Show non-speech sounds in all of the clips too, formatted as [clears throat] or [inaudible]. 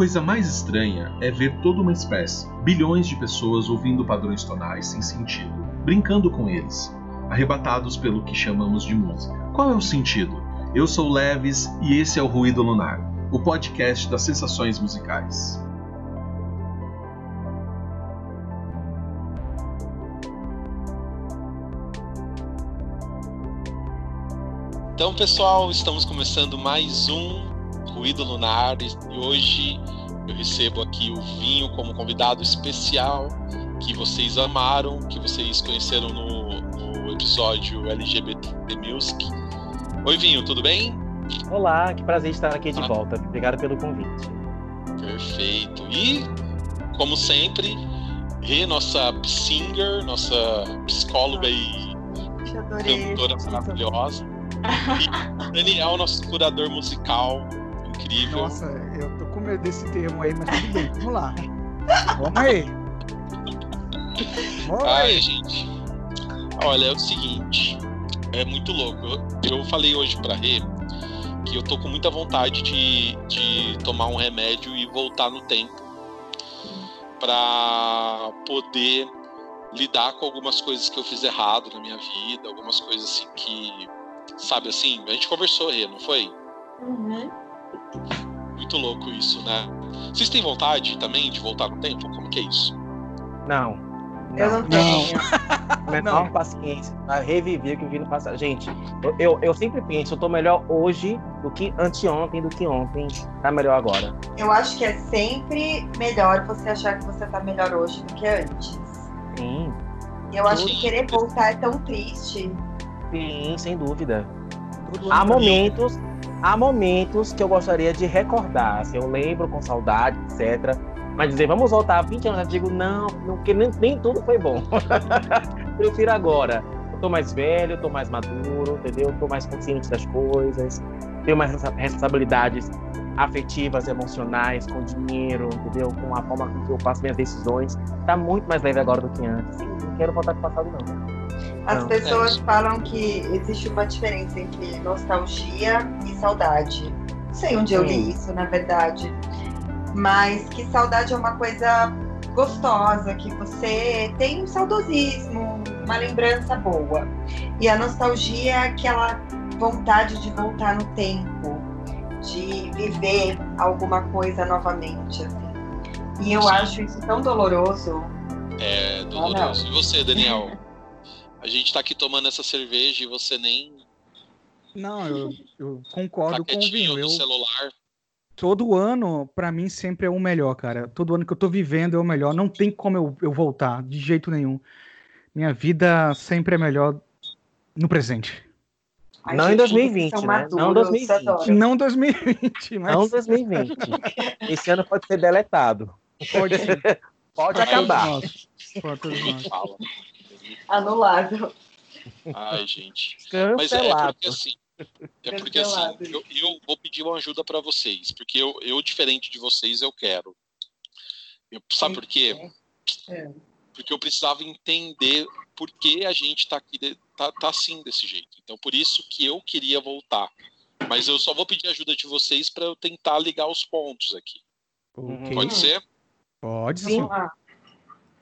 coisa mais estranha é ver toda uma espécie, bilhões de pessoas ouvindo padrões tonais sem sentido, brincando com eles, arrebatados pelo que chamamos de música. Qual é o sentido? Eu sou Leves e esse é o Ruído Lunar, o podcast das sensações musicais. Então, pessoal, estamos começando mais um Ruído Lunar e hoje eu recebo aqui o Vinho como convidado especial que vocês amaram, que vocês conheceram no, no episódio LGBT Music. Oi, Vinho, tudo bem? Olá, que prazer estar aqui de ah. volta. Obrigado pelo convite. Perfeito. E, como sempre, Rê, nossa singer, nossa psicóloga e cantora maravilhosa. [laughs] E Daniel, nosso curador musical incrível. Nossa, eu tô com medo desse termo aí, mas tudo bem, vamos lá. Vamos aí. Vamos Ai, aí. gente. Olha, é o seguinte, é muito louco. Eu, eu falei hoje pra Rê que eu tô com muita vontade de, de tomar um remédio e voltar no tempo para poder lidar com algumas coisas que eu fiz errado na minha vida, algumas coisas assim que Sabe assim? A gente conversou, Rê, não foi? Uhum. Muito louco isso, né? Vocês têm vontade também de voltar no tempo? Como que é isso? Não. Eu não tenho. [laughs] Menor não. paciência para reviver o que eu vi no passado. Gente, eu, eu, eu, sempre penso, eu tô melhor hoje do que anteontem, do que ontem. Tá melhor agora. Eu acho que é sempre melhor você achar que você tá melhor hoje do que antes. Sim. E eu acho que querer voltar é tão triste. Sim, sem dúvida. Há momentos, há momentos que eu gostaria de recordar. Assim, eu lembro com saudade, etc. Mas dizer, vamos voltar 20 anos, eu digo, não, porque nem, nem tudo foi bom. [laughs] Prefiro agora. Eu tô mais velho, eu tô mais maduro, entendeu? Eu tô mais consciente das coisas, tenho mais responsabilidades afetivas, emocionais, com dinheiro, entendeu? Com a forma como eu faço minhas decisões. Tá muito mais leve agora do que antes. Sim, não quero voltar pro passado, não. As pessoas é falam que existe uma diferença entre nostalgia e saudade. Não sei onde eu li isso, na verdade. Mas que saudade é uma coisa gostosa, que você tem um saudosismo, uma lembrança boa. E a nostalgia é aquela vontade de voltar no tempo, de viver alguma coisa novamente. Assim. E eu Sim. acho isso tão doloroso. É doloroso. Ah, e você, Daniel? [laughs] A gente tá aqui tomando essa cerveja e você nem. Não, eu, eu concordo tá com o Vinho. Eu, celular. Todo ano, para mim, sempre é o melhor, cara. Todo ano que eu tô vivendo é o melhor. Não tem como eu, eu voltar, de jeito nenhum. Minha vida sempre é melhor no presente. Ai, não em 2020, né? Não 2020. Não 2020, mas... Não 2020. Esse ano pode ser deletado. Pode ser. pode acabar. Pode Anulado. Ai, gente. Cancelado. Mas é porque assim. É porque assim, eu, eu vou pedir uma ajuda para vocês, porque eu, eu, diferente de vocês, eu quero. Eu, sabe por quê? É. Porque eu precisava entender por que a gente tá aqui, tá, tá assim desse jeito. Então, por isso que eu queria voltar. Mas eu só vou pedir ajuda de vocês para eu tentar ligar os pontos aqui. Okay. Pode ser? Pode sim.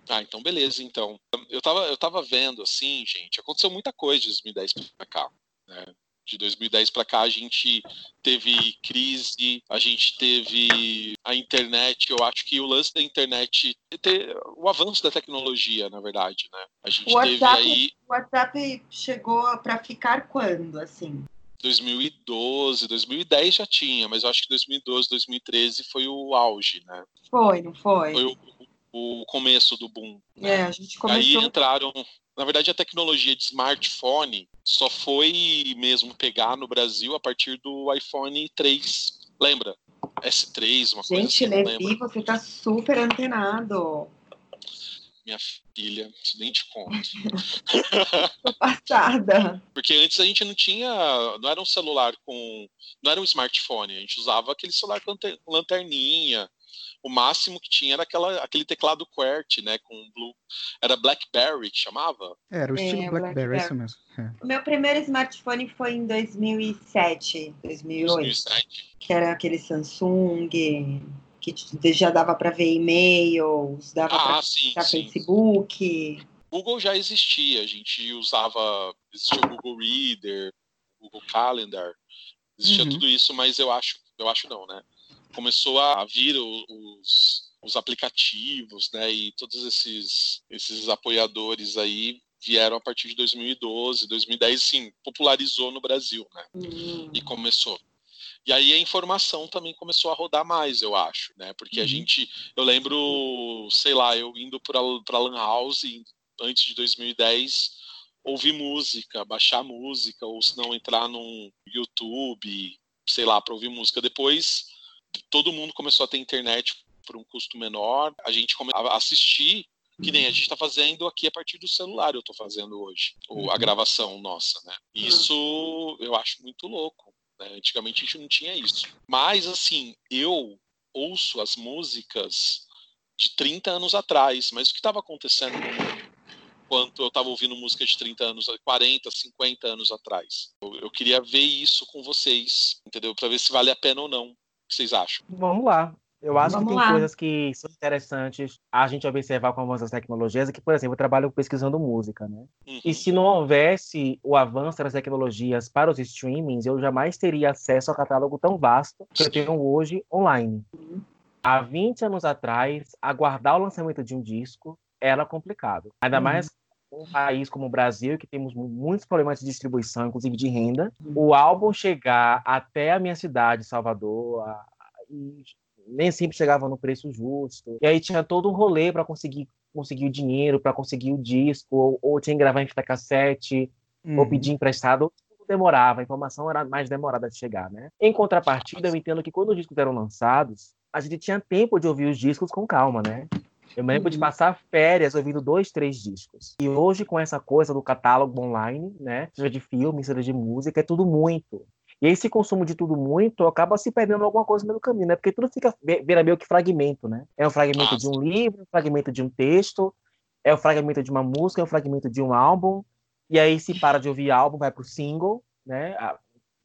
Ah, então beleza, então. Eu tava, eu tava vendo, assim, gente, aconteceu muita coisa de 2010 para cá, né? De 2010 para cá a gente teve crise, a gente teve a internet. Eu acho que o lance da internet, o avanço da tecnologia, na verdade, né? A gente o WhatsApp, teve aí. O WhatsApp chegou para ficar quando, assim? 2012, 2010 já tinha, mas eu acho que 2012, 2013 foi o auge, né? Foi, não foi? Foi o, o começo do boom. Né? É, a gente começou... Aí entraram. Na verdade, a tecnologia de smartphone só foi mesmo pegar no Brasil a partir do iPhone 3. Lembra? S3, uma gente, coisa assim. Gente, Levi, você tá super antenado. Minha filha, nem te conto. [laughs] Tô passada. Porque antes a gente não tinha. Não era um celular com. Não era um smartphone. A gente usava aquele celular com lanterninha o máximo que tinha era aquela, aquele teclado QWERTY, né, com blue, era BlackBerry que chamava? É, era o estilo é, BlackBerry, Blackberry. isso mesmo. É. O meu primeiro smartphone foi em 2007, 2008, 2007. que era aquele Samsung, que já dava para ver e-mails, dava ah, para Facebook. Google já existia, a gente usava, existia o Google Reader, o Google Calendar, existia uhum. tudo isso, mas eu acho, eu acho não, né? Começou a vir os, os aplicativos, né? E todos esses, esses apoiadores aí vieram a partir de 2012, 2010, sim, popularizou no Brasil, né? Uhum. E começou. E aí a informação também começou a rodar mais, eu acho, né? Porque uhum. a gente, eu lembro, sei lá, eu indo para Lan House antes de 2010, ouvir música, baixar música, ou se não entrar num YouTube, sei lá, para ouvir música. Depois todo mundo começou a ter internet por um custo menor, a gente começou a assistir que nem a gente está fazendo aqui a partir do celular, eu estou fazendo hoje, a uhum. gravação nossa, né? Isso eu acho muito louco. Né? Antigamente a gente não tinha isso. Mas, assim, eu ouço as músicas de 30 anos atrás, mas o que estava acontecendo quanto eu estava ouvindo música de 30 anos, 40, 50 anos atrás. Eu, eu queria ver isso com vocês, entendeu? Para ver se vale a pena ou não. O que vocês acham? Vamos lá. Eu acho Vamos que tem lá. coisas que são interessantes a gente observar com as tecnologias, que, por exemplo, eu trabalho pesquisando música, né? Uhum. E se não houvesse o avanço das tecnologias para os streamings, eu jamais teria acesso ao catálogo tão vasto que eu tenho hoje online. Uhum. Há 20 anos atrás, aguardar o lançamento de um disco era complicado. Ainda uhum. mais um país como o Brasil, que temos muitos problemas de distribuição, inclusive de renda, uhum. o álbum chegar até a minha cidade, Salvador, a, e nem sempre chegava no preço justo. E aí tinha todo um rolê para conseguir conseguir o dinheiro, para conseguir o disco, ou, ou, tinha que gravar em fita cassete, uhum. ou pedir emprestado. Demorava, a informação era mais demorada de chegar, né? Em contrapartida, eu entendo que quando os discos eram lançados, a gente tinha tempo de ouvir os discos com calma, né? Eu me lembro uhum. de passar férias ouvindo dois, três discos. E hoje, com essa coisa do catálogo online, né? Seja de filme, seja de música, é tudo muito. E esse consumo de tudo muito acaba se perdendo alguma coisa no meio do caminho, né? Porque tudo fica vira meio que fragmento, né? É um fragmento de um livro, um fragmento de um texto, é o um fragmento de uma música, é um fragmento de um álbum. E aí se para de ouvir álbum, vai pro single, né?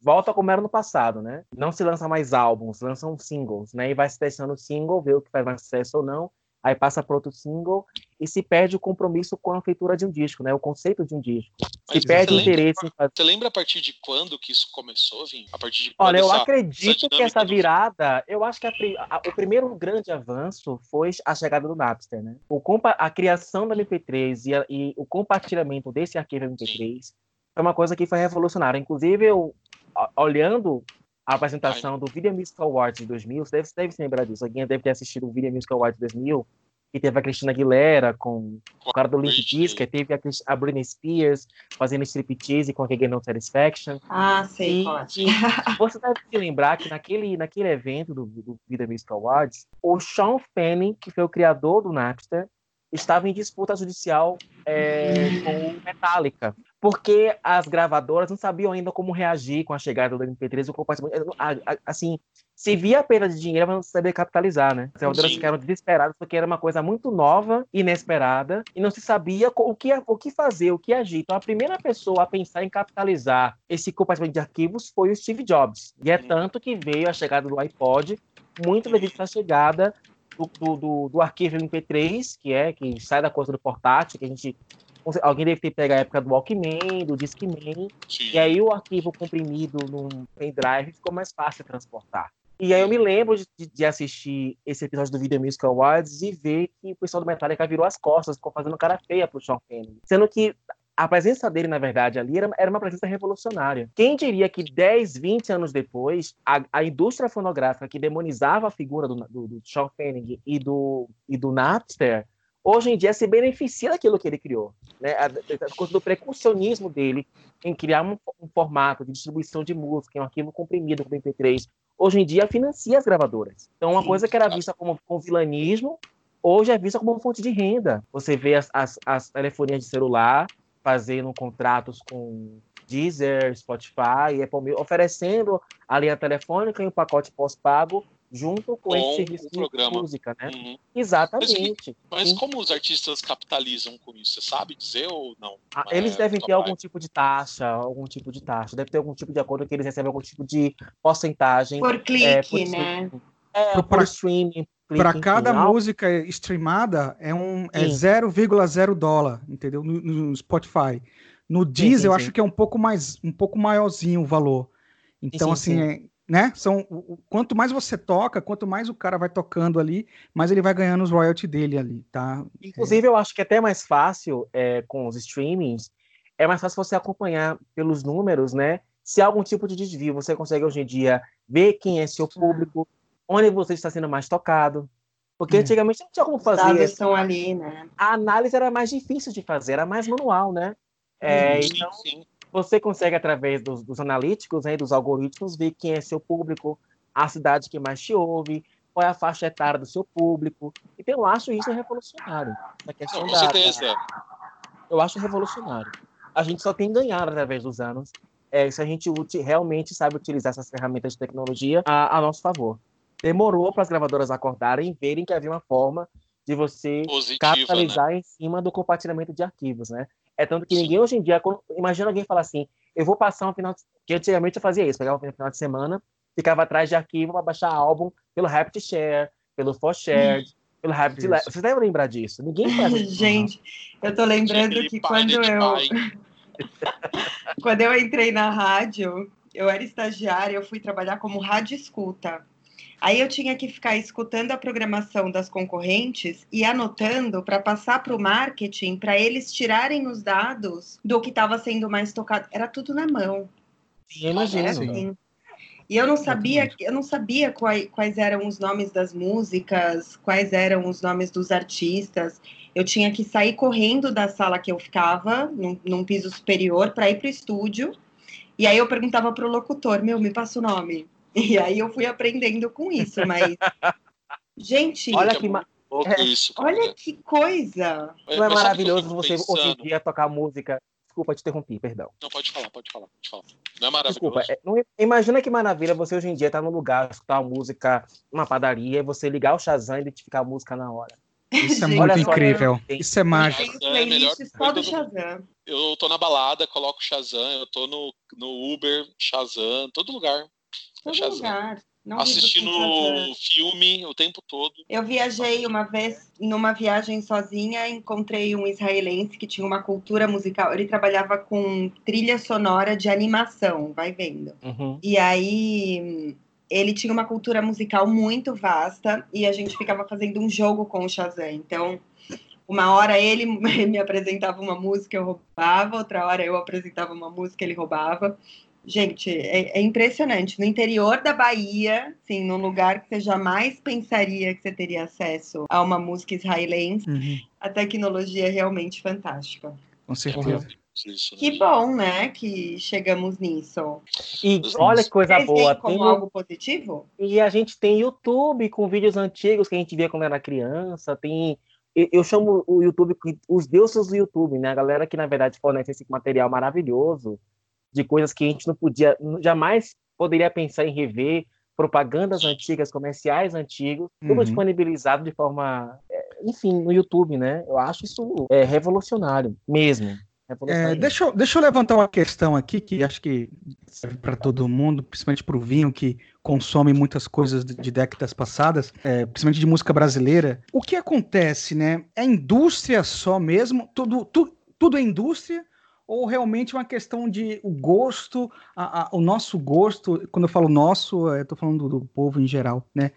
Volta como era no passado, né? Não se lança mais álbuns, lançam singles, né? E vai se testando o single, ver o que faz mais sucesso ou não aí passa para outro single e se perde o compromisso com a feitura de um disco, né? O conceito de um disco. Mas se perde o interesse lembra, em fazer. Você lembra a partir de quando que isso começou, Vim? A partir de Olha, eu essa, acredito essa que essa virada, eu acho que a, a, o primeiro grande avanço foi a chegada do Napster, né? O, a criação da MP3 e, a, e o compartilhamento desse arquivo MP3 Sim. foi uma coisa que foi revolucionária. Inclusive, eu olhando a apresentação do Video Music Awards de 2000, você deve, deve se lembrar disso, alguém deve ter assistido o Video Music Awards de 2000, que teve a Cristina Aguilera com o cara do Limp Bizkit, teve a, a Britney Spears fazendo striptease com a Again No Satisfaction. Ah, sei, e, e Você deve se lembrar que naquele, naquele evento do, do Video Music Awards, o Sean Fanning, que foi o criador do Napster, estava em disputa judicial é, com Metallica, porque as gravadoras não sabiam ainda como reagir com a chegada do MP3 assim, se via a perda de dinheiro, mas não sabia capitalizar, né? As gravadoras ficaram desesperadas porque era uma coisa muito nova, inesperada, e não se sabia o que, o que fazer, o que agir. Então, a primeira pessoa a pensar em capitalizar esse compartilhamento de arquivos foi o Steve Jobs. E é tanto que veio a chegada do iPod, muito devido à chegada do, do, do, arquivo MP3, que é que sai da coisa do portátil, que a gente alguém deve ter pego a época do Walkman, do Discman, Sim. e aí o arquivo comprimido num pendrive ficou mais fácil de transportar. E aí eu me lembro de, de, assistir esse episódio do Video Music Awards e ver que o pessoal do Metallica virou as costas, ficou fazendo cara feia pro Sean Penn. Sendo que a presença dele, na verdade, ali era, era uma presença revolucionária. Quem diria que 10, 20 anos depois, a, a indústria fonográfica que demonizava a figura do, do, do Sean Fanning e do, e do Napster, hoje em dia se beneficia daquilo que ele criou. Né? A, a coisa do precursionismo dele em criar um, um, formato de distribuição de música, um arquivo comprimido como MP3, hoje em dia financia as gravadoras. Então, uma coisa que era vista como, como vilanismo, hoje é vista como uma fonte de renda. Você vê as, as, as telefonias de celular fazendo contratos com Deezer, Spotify, Apple oferecendo a linha telefônica em um pacote pós-pago junto com, com esse serviço de música, né? Uhum. Exatamente. Mas, mas como os artistas capitalizam com isso? Você sabe dizer ou não? Ah, eles é, devem ter algum tipo de taxa, algum tipo de taxa. Deve ter algum tipo de acordo que eles recebem algum tipo de porcentagem. Por clique, é, por né? É, pro, pra, streaming. Para cada música streamada é um é 0,0 dólar, entendeu? No, no Spotify. No Deezer sim, sim, eu acho que é um pouco mais um pouco maiorzinho o valor. Então assim, é, né? São o, quanto mais você toca, quanto mais o cara vai tocando ali, mais ele vai ganhando os royalties dele ali, tá? Inclusive, é. eu acho que é até mais fácil é, com os streamings, é mais fácil você acompanhar pelos números, né? Se há algum tipo de desvio, você consegue hoje em dia ver quem é seu público, onde você está sendo mais tocado. Porque hum. antigamente não tinha como fazer. Os dados estão ali, né? A análise era mais difícil de fazer, era mais manual, né? É, sim, então, sim. Você consegue, através dos, dos analíticos, né, dos algoritmos, ver quem é seu público, a cidade que mais te ouve, qual é a faixa etária do seu público. Então, eu acho isso revolucionário. Na questão Com certeza. Da... Eu acho revolucionário. A gente só tem ganhado através dos anos é, se a gente realmente sabe utilizar essas ferramentas de tecnologia a, a nosso favor demorou para as gravadoras acordarem e verem que havia uma forma de você Positiva, capitalizar né? em cima do compartilhamento de arquivos, né? É tanto que ninguém hoje em dia, imagina alguém falar assim, eu vou passar um final de... que antigamente eu fazia isso, pegava um final de semana, ficava atrás de arquivo para baixar álbum pelo RapidShare, pelo ForShared, hum. pelo Rapid Vocês devem lembrar disso. Ninguém faz isso. [laughs] Gente, eu tô lembrando que quando eu [laughs] quando eu entrei na rádio, eu era estagiária, eu fui trabalhar como rádio escuta. Aí eu tinha que ficar escutando a programação das concorrentes e anotando para passar para o marketing, para eles tirarem os dados do que estava sendo mais tocado. Era tudo na mão. Sim, imagina. Assim. E eu não sabia, eu não sabia quais, quais eram os nomes das músicas, quais eram os nomes dos artistas. Eu tinha que sair correndo da sala que eu ficava, num, num piso superior, para ir para o estúdio. E aí eu perguntava para o locutor: Meu, me passa o nome. [laughs] E aí eu fui aprendendo com isso, mas. Gente. Olha que. Ma... É, isso, olha que coisa! Não é maravilhoso você hoje em dia tocar música. Desculpa te interromper, perdão. Não, pode falar, pode falar, pode falar. Não é maravilhoso. Desculpa, é, não, imagina que maravilha você hoje em dia estar tá num lugar, escutar uma música, uma padaria, e você ligar o Shazam e identificar a música na hora. [laughs] Isso é muito incrível. Isso é mágico. Tem playlist só do Shazam. Eu tô na balada, coloco Shazam, eu tô no, no Uber, Shazam, todo lugar. Todo lugar. Não Assistindo filme o tempo todo. Eu viajei uma vez, numa viagem sozinha, encontrei um israelense que tinha uma cultura musical. Ele trabalhava com trilha sonora de animação, vai vendo. Uhum. E aí ele tinha uma cultura musical muito vasta e a gente ficava fazendo um jogo com o Shazam. Então, uma hora ele [laughs] me apresentava uma música, eu roubava, outra hora eu apresentava uma música, ele roubava. Gente, é, é, impressionante. No interior da Bahia, sim, num lugar que você jamais pensaria que você teria acesso a uma música israelense, uhum. a tecnologia é realmente fantástica. Com certeza. Isso, né? Que bom, né, que chegamos nisso. E olha que coisa Vocês boa. Como tem algo positivo? E a gente tem YouTube com vídeos antigos que a gente via quando era criança. Tem, eu chamo o YouTube os deuses do YouTube, né? A galera que na verdade fornece esse material maravilhoso de coisas que a gente não podia, jamais poderia pensar em rever, propagandas antigas, comerciais antigos, tudo uhum. disponibilizado de forma, é, enfim, no YouTube, né? Eu acho isso é, revolucionário, mesmo. É, deixa, eu, deixa eu levantar uma questão aqui que acho que serve para todo mundo, principalmente para o vinho que consome muitas coisas de, de décadas passadas, é, principalmente de música brasileira. O que acontece, né? É indústria só mesmo? Tudo, tu, tudo é indústria? Ou realmente uma questão de o gosto, a, a, o nosso gosto, quando eu falo nosso, eu estou falando do, do, povo em geral, né?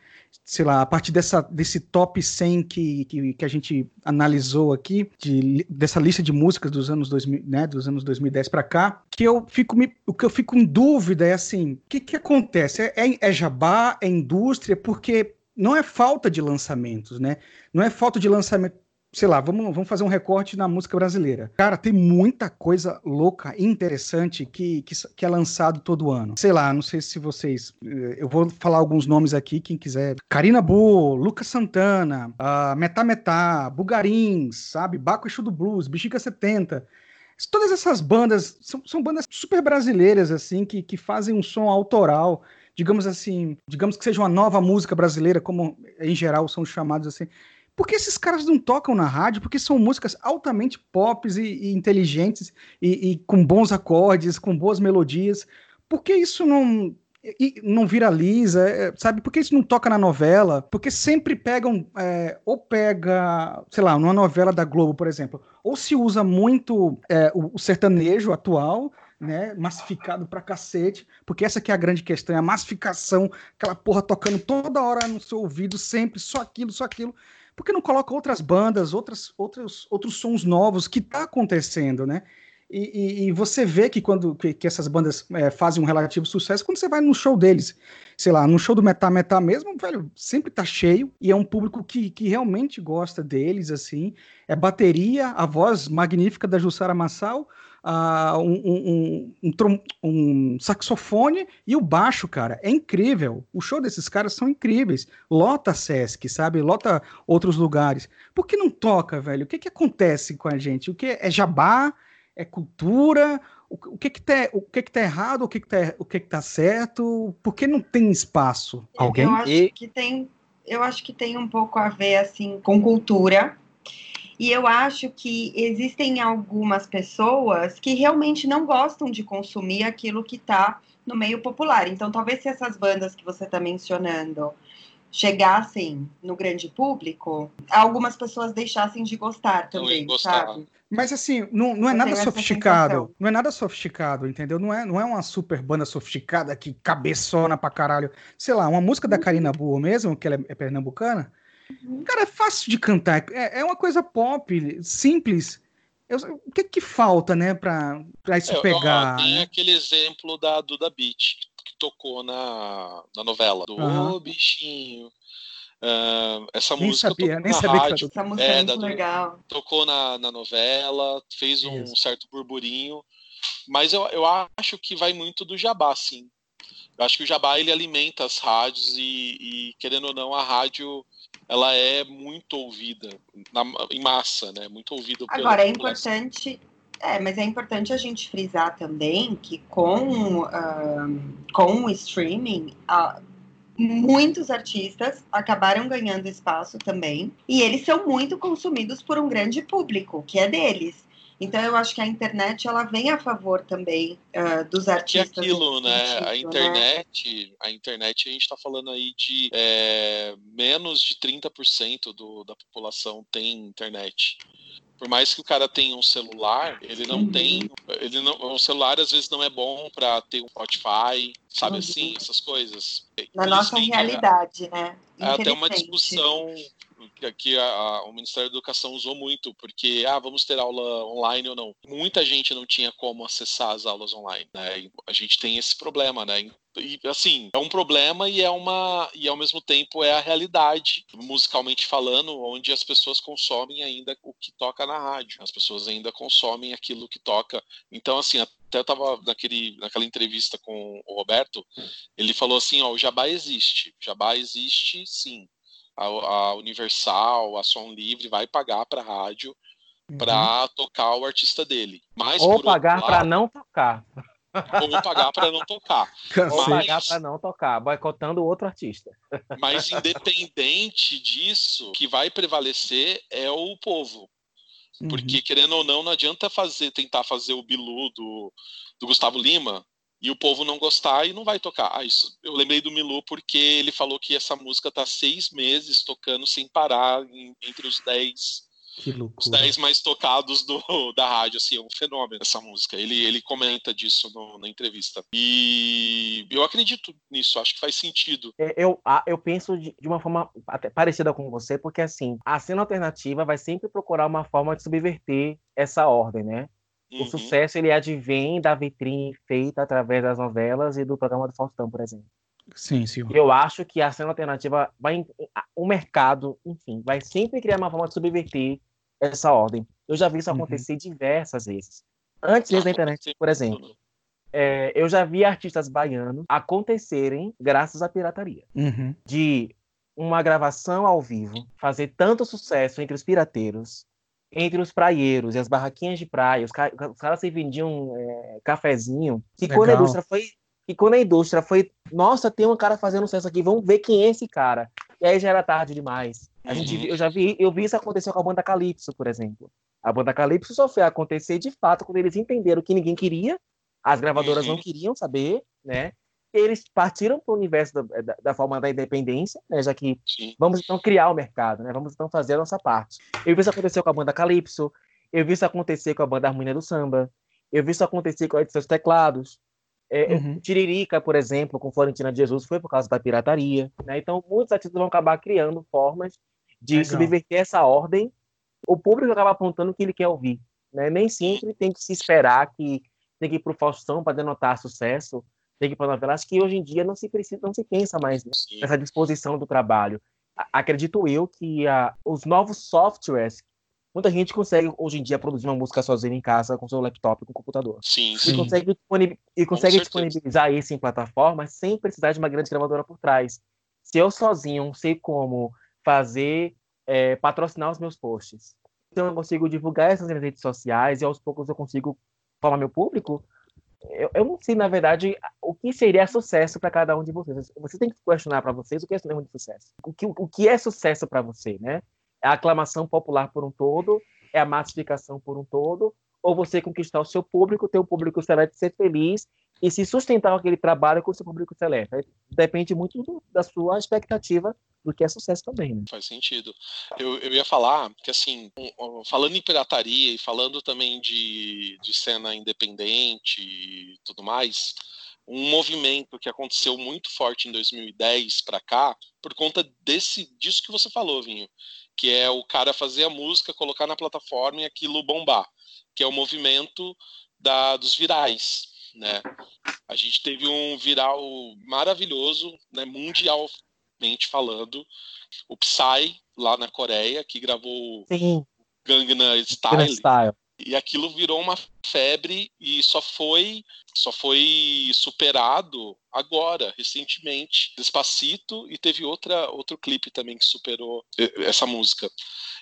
Sei lá, a partir dessa, desse top 100 que, que, que a gente analisou aqui, de, dessa lista de músicas dos anos 2000, né, dos anos 2010 para cá, que eu fico me, o que eu fico em dúvida é assim, o que que acontece? É, é, é jabá, é indústria, porque não é falta de lançamentos, né? Não é falta de lançamento sei lá, vamos, vamos fazer um recorte na música brasileira. Cara, tem muita coisa louca, interessante que, que, que, é lançado todo ano. Sei lá, não sei se vocês. Eh, eu vou falar alguns nomes aqui, quem quiser. Karina Bu, Lucas Santana, uh, Metá Metá, Bugarins, sabe? Baco Exu do Blues, Bexiga 70. Todas essas bandas são, são bandas super brasileiras, assim, que, que fazem um som autoral digamos assim, digamos que seja uma nova música brasileira, como em geral são chamados assim. Por que esses caras não tocam na rádio? Porque são músicas altamente pop e, e inteligentes e, e, com bons acordes, com boas melodias. Por que isso não. não viraliza, é, sabe? Por que isso não toca na novela? Porque sempre pegam, é, ou pega, sei lá, numa novela da Globo, por exemplo, ou se usa muito é, o, o sertanejo atual, né, massificado pra cacete, porque essa que é a grande questão, é a massificação, aquela porra tocando toda hora no seu ouvido, sempre, só aquilo, só aquilo. Por que não coloca outras bandas, outras, outros, outros sons novos que tá acontecendo, né? E, e, e, você vê que quando que, que essas bandas é, fazem um relativo sucesso, quando você vai no show deles, sei lá, no show do Metá Metá mesmo, velho, sempre tá cheio e é um público que, que realmente gosta deles, assim. É bateria, a voz magnífica da Jussara Massal, uh, um, um, um, um, saxofone e o baixo, cara. É incrível. O show desses caras são incríveis. Lota Sesc, sabe? Lota outros lugares. Por que não toca, velho? O que, que acontece com a gente? O que é jabá? é cultura, o, que que tá, o que que tá errado, o que que tá, o que que tá certo, por que não tem espaço? Alguém? Eu acho e... que tem, eu acho que tem um pouco a ver assim com cultura. E eu acho que existem algumas pessoas que realmente não gostam de consumir aquilo que está no meio popular. Então, talvez se essas bandas que você está mencionando chegassem no grande público, algumas pessoas deixassem de gostar também, sabe? Mas assim, não, não é nada sofisticado. Não é nada sofisticado, entendeu? Não é, não é uma super banda sofisticada que cabeçona pra caralho. Sei lá, uma música da Karina Burro mesmo, que ela é pernambucana. Uhum. Cara, é fácil de cantar. É, é uma coisa pop, simples. Eu, o que que falta, né, pra, pra isso é, pegar? tem né? aquele exemplo da Duda Beat, que tocou na, na novela. Do uhum. bichinho, Uh, essa nem música sabia, nem sabia rádio, que essa música é, é muito legal. Tocou na, na novela, fez um Isso. certo burburinho, mas eu, eu acho que vai muito do jabá, sim. Eu acho que o jabá ele alimenta as rádios e, e querendo ou não, a rádio ela é muito ouvida na, em massa, né? Muito ouvida. Agora é importante, é, mas é importante a gente frisar também que com, uh, com o streaming, uh, muitos artistas acabaram ganhando espaço também, e eles são muito consumidos por um grande público, que é deles. Então eu acho que a internet ela vem a favor também uh, dos artistas. Que aquilo, né? Sentido, a né? internet, né? a internet a gente está falando aí de é, menos de 30% do, da população tem internet por mais que o cara tenha um celular, ele não uhum. tem, ele não, o celular às vezes não é bom para ter um Spotify, sabe uhum. assim, essas coisas. Na nossa realidade, né? É até uma discussão que a, a, o Ministério da Educação usou muito, porque ah, vamos ter aula online ou não. Muita gente não tinha como acessar as aulas online, né? A gente tem esse problema, né? E assim, é um problema e é uma e ao mesmo tempo é a realidade, musicalmente falando, onde as pessoas consomem ainda o que toca na rádio. As pessoas ainda consomem aquilo que toca. Então assim, até eu tava naquele, naquela entrevista com o Roberto, ele falou assim, ó, o Jabá existe. Jabá existe, sim a, a Universal, a Som Livre vai pagar para a rádio uhum. para tocar o artista dele. Mas, ou pagar para não tocar. Ou pagar para não tocar. Ou pagar para não tocar, boicotando outro artista. Mas independente disso, o que vai prevalecer é o povo. Porque, uhum. querendo ou não, não adianta fazer, tentar fazer o Bilu do, do Gustavo Lima, e o povo não gostar e não vai tocar. Ah, isso. Eu lembrei do Milu porque ele falou que essa música tá seis meses tocando sem parar em, entre os dez. Os dez mais tocados do, [laughs] da rádio, assim, é um fenômeno essa música. Ele, ele comenta disso no, na entrevista. E eu acredito nisso, acho que faz sentido. É, eu, eu penso de, de uma forma até parecida com você, porque assim, a cena alternativa vai sempre procurar uma forma de subverter essa ordem, né? Uhum. O sucesso ele advém da vitrine feita através das novelas e do programa do Faustão, por exemplo. Sim, sim. Eu acho que a cena alternativa vai. O mercado, enfim, vai sempre criar uma forma de subverter essa ordem. Eu já vi isso uhum. acontecer uhum. diversas vezes. Antes mesmo da internet, por exemplo. É, eu já vi artistas baianos acontecerem graças à pirataria. Uhum. De uma gravação ao vivo fazer tanto sucesso entre os pirateiros entre os praieiros e as barraquinhas de praia, os, ca os caras se vendiam é, cafezinho, que quando a indústria foi e quando a indústria foi, nossa, tem um cara fazendo sucesso aqui, vamos ver quem é esse cara. E aí já era tarde demais. A gente, uhum. eu já vi, eu vi isso acontecer com a banda Calypso, por exemplo. A banda Calypso só foi acontecer de fato quando eles entenderam que ninguém queria, as gravadoras uhum. não queriam saber, né? Eles partiram para o universo da, da, da, forma da independência, né? Já que Sim. vamos então criar o mercado, né? Vamos então fazer a nossa parte. Eu vi isso acontecer com a banda Calypso, eu vi isso acontecer com a banda Harmonia do Samba, eu vi isso acontecer com a edição de teclados. É, uhum. Tiririca, por exemplo, com Florentina de Jesus, foi por causa da pirataria. Né? Então, muitos artistas vão acabar criando formas de Legal. subverter essa ordem. O público acaba apontando o que ele quer ouvir. Né? Nem sempre tem que se esperar que tem que ir para o Faustão para denotar sucesso, tem que ir para novela. Acho que hoje em dia não se precisa, não se pensa mais né? nessa disposição do trabalho. Acredito eu que a, os novos softwares Muita gente consegue, hoje em dia, produzir uma música sozinha em casa com seu laptop, com computador. Sim, sim. E consegue, e consegue disponibilizar isso em plataformas sem precisar de uma grande gravadora por trás. Se eu sozinho sei como fazer, é, patrocinar os meus posts, então eu consigo divulgar essas redes sociais e aos poucos eu consigo formar meu público, eu, eu, não sei, na verdade, o que seria sucesso para cada um de vocês. Você tem que questionar para vocês o que é sinônimo de sucesso. O que, o que é sucesso para você, né? É a aclamação popular por um todo, é a massificação por um todo, ou você conquistar o seu público, ter um público seleto, ser feliz e se sustentar aquele trabalho com o seu público seleto. Depende muito do, da sua expectativa do que é sucesso também, né? Faz sentido. Eu, eu ia falar que, assim, falando em pirataria e falando também de, de cena independente e tudo mais, um movimento que aconteceu muito forte em 2010 para cá, por conta desse disso que você falou, Vinho, que é o cara fazer a música, colocar na plataforma e aquilo bombar, que é o movimento da, dos virais, né? A gente teve um viral maravilhoso, né, mundialmente falando, o Psy lá na Coreia, que gravou Sim. Gangnam Style. Style. E aquilo virou uma febre e só foi só foi superado agora, recentemente, Despacito, e teve outra outro clipe também que superou essa música.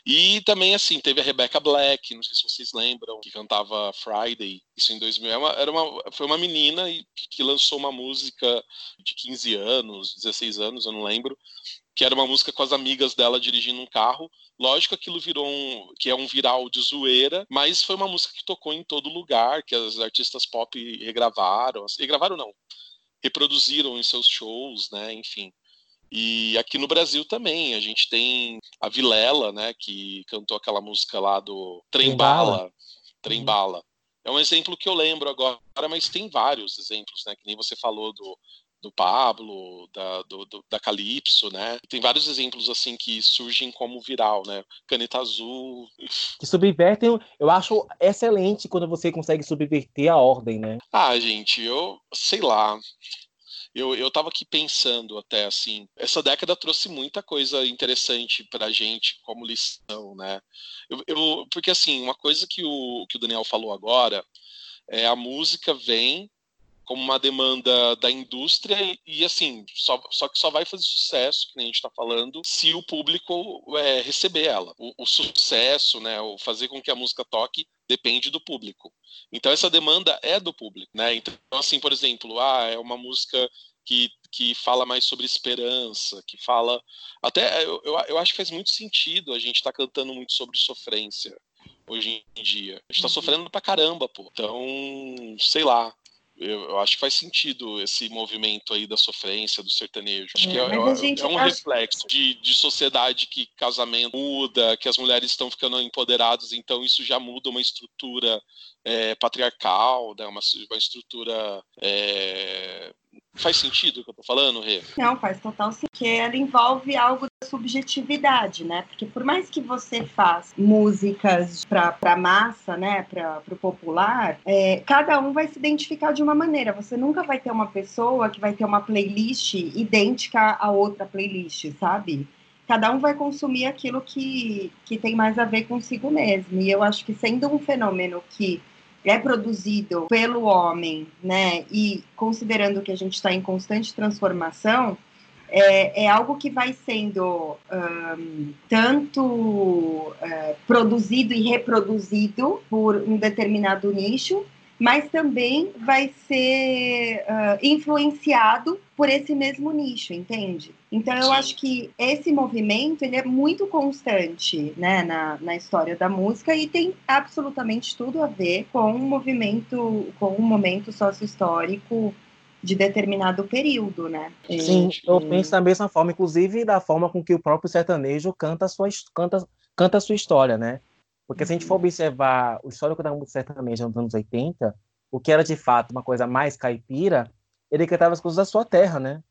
E também, assim, teve a Rebecca Black, não sei se vocês lembram, que cantava Friday, isso em 2000. Era uma, era uma, foi uma menina que lançou uma música de 15 anos, 16 anos, eu não lembro, que era uma música com as amigas dela dirigindo um carro. Lógico que aquilo virou um, que é um viral de zoeira, mas foi uma música que tocou em todo lugar, que as artistas pop regravaram, regravaram não, reproduziram em seus shows, né, enfim. E aqui no Brasil também, a gente tem a Vilela, né, que cantou aquela música lá do Trem Bala, Trem uhum. Bala. É um exemplo que eu lembro agora, mas tem vários exemplos, né, que nem você falou do do Pablo, da, do, do, da Calypso, né? Tem vários exemplos assim que surgem como viral, né? Caneta Azul. [laughs] Que subvertem, eu acho excelente quando você consegue subverter a ordem, né? Ah, gente, eu sei lá. Eu, eu tava aqui pensando até assim, essa década trouxe muita coisa interessante pra gente como lição, né? Eu, eu, porque assim, uma coisa que o, que o Daniel falou agora é a música vem como uma demanda da indústria e, assim, só, só que só vai fazer sucesso, que nem a gente está falando, se o público é, receber ela. O, o, sucesso, né, o fazer com que a música toque, depende do público. Então essa demanda é do público, né? Então, assim, por exemplo, ah, é uma música que, que fala mais sobre esperança, que fala. Até eu, eu, eu acho que faz muito sentido a gente estar tá cantando muito sobre sofrência hoje em dia. A gente tá uhum. sofrendo pra caramba, pô. Então, sei lá eu, eu, acho que faz sentido esse movimento aí da sofrência do sertanejo. Acho é, que é, é, é um acha... reflexo de, de sociedade que casamento muda, que as mulheres estão ficando empoderadas, então isso já muda uma estrutura é, patriarcal, né? uma, uma estrutura é, Faz sentido o que eu tô falando, Rê? Não, faz total sentido. Porque ela envolve algo da subjetividade, né? Porque por mais que você faça músicas para massa, né? Para o popular, é, cada um vai se identificar de uma maneira. Você nunca vai ter uma pessoa que vai ter uma playlist idêntica a outra playlist, sabe? Cada um vai consumir aquilo que, que tem mais a ver consigo mesmo. E eu acho que sendo um fenômeno que é produzido pelo homem, né, e considerando que a gente está em constante transformação, é, é, algo que vai sendo um, tanto uh, produzido e reproduzido por um determinado nicho, mas também vai ser uh, influenciado por esse mesmo nicho, entende? Então eu acho que esse movimento ele é muito constante né, na, na história da música e tem absolutamente tudo a ver com um movimento, com um momento sócio-histórico de determinado período, né? Sim, e... eu penso da mesma forma, inclusive da forma com que o próprio sertanejo canta a sua, canta, canta a sua história, né? Porque se a gente for uhum. observar o histórico da música sertaneja nos anos 80, o que era de fato uma coisa mais caipira, ele cantava as coisas da sua terra, né?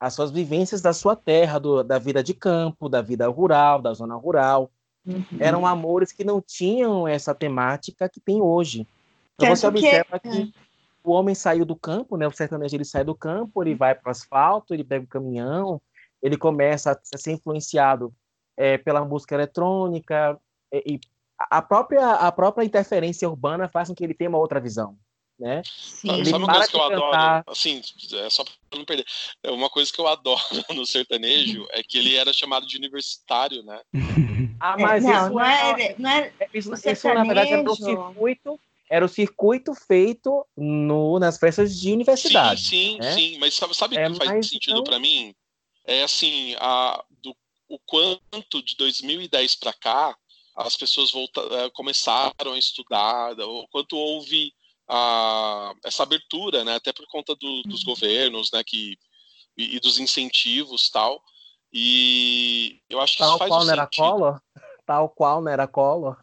As suas vivências da sua terra, do, da vida de campo, da vida rural, da zona rural. Uhum. Eram amores que não tinham essa temática que tem hoje. Então você observa que, que é o homem saiu do campo, né? O sertanejo ele sai do campo, ele vai para o asfalto, ele pega o caminhão, ele começa a ser influenciado é, pela música eletrônica e, e a própria a própria interferência urbana faz com que ele tenha uma outra visão, né? Sim. Sabe uma coisa que eu cantar... adoro? Assim, é só para não perder. É uma coisa que eu adoro [laughs] no sertanejo é que ele era chamado de universitário, né? [laughs] ah, mas não, isso não é, não é, isso, isso na verdade é um circuito era o circuito feito no, nas festas de universidade. Sim, sim, né? sim. Mas sabe, sabe é, que faz sentido então... para mim? É assim, a, do, o quanto de 2010 para cá as pessoas volta, é, começaram a estudar, o quanto houve a, essa abertura, né? Até por conta do, dos uhum. governos, né? Que, e, e, dos incentivos tal. E eu acho que Tal isso faz qual não era Collor? Tal qual não era Collor?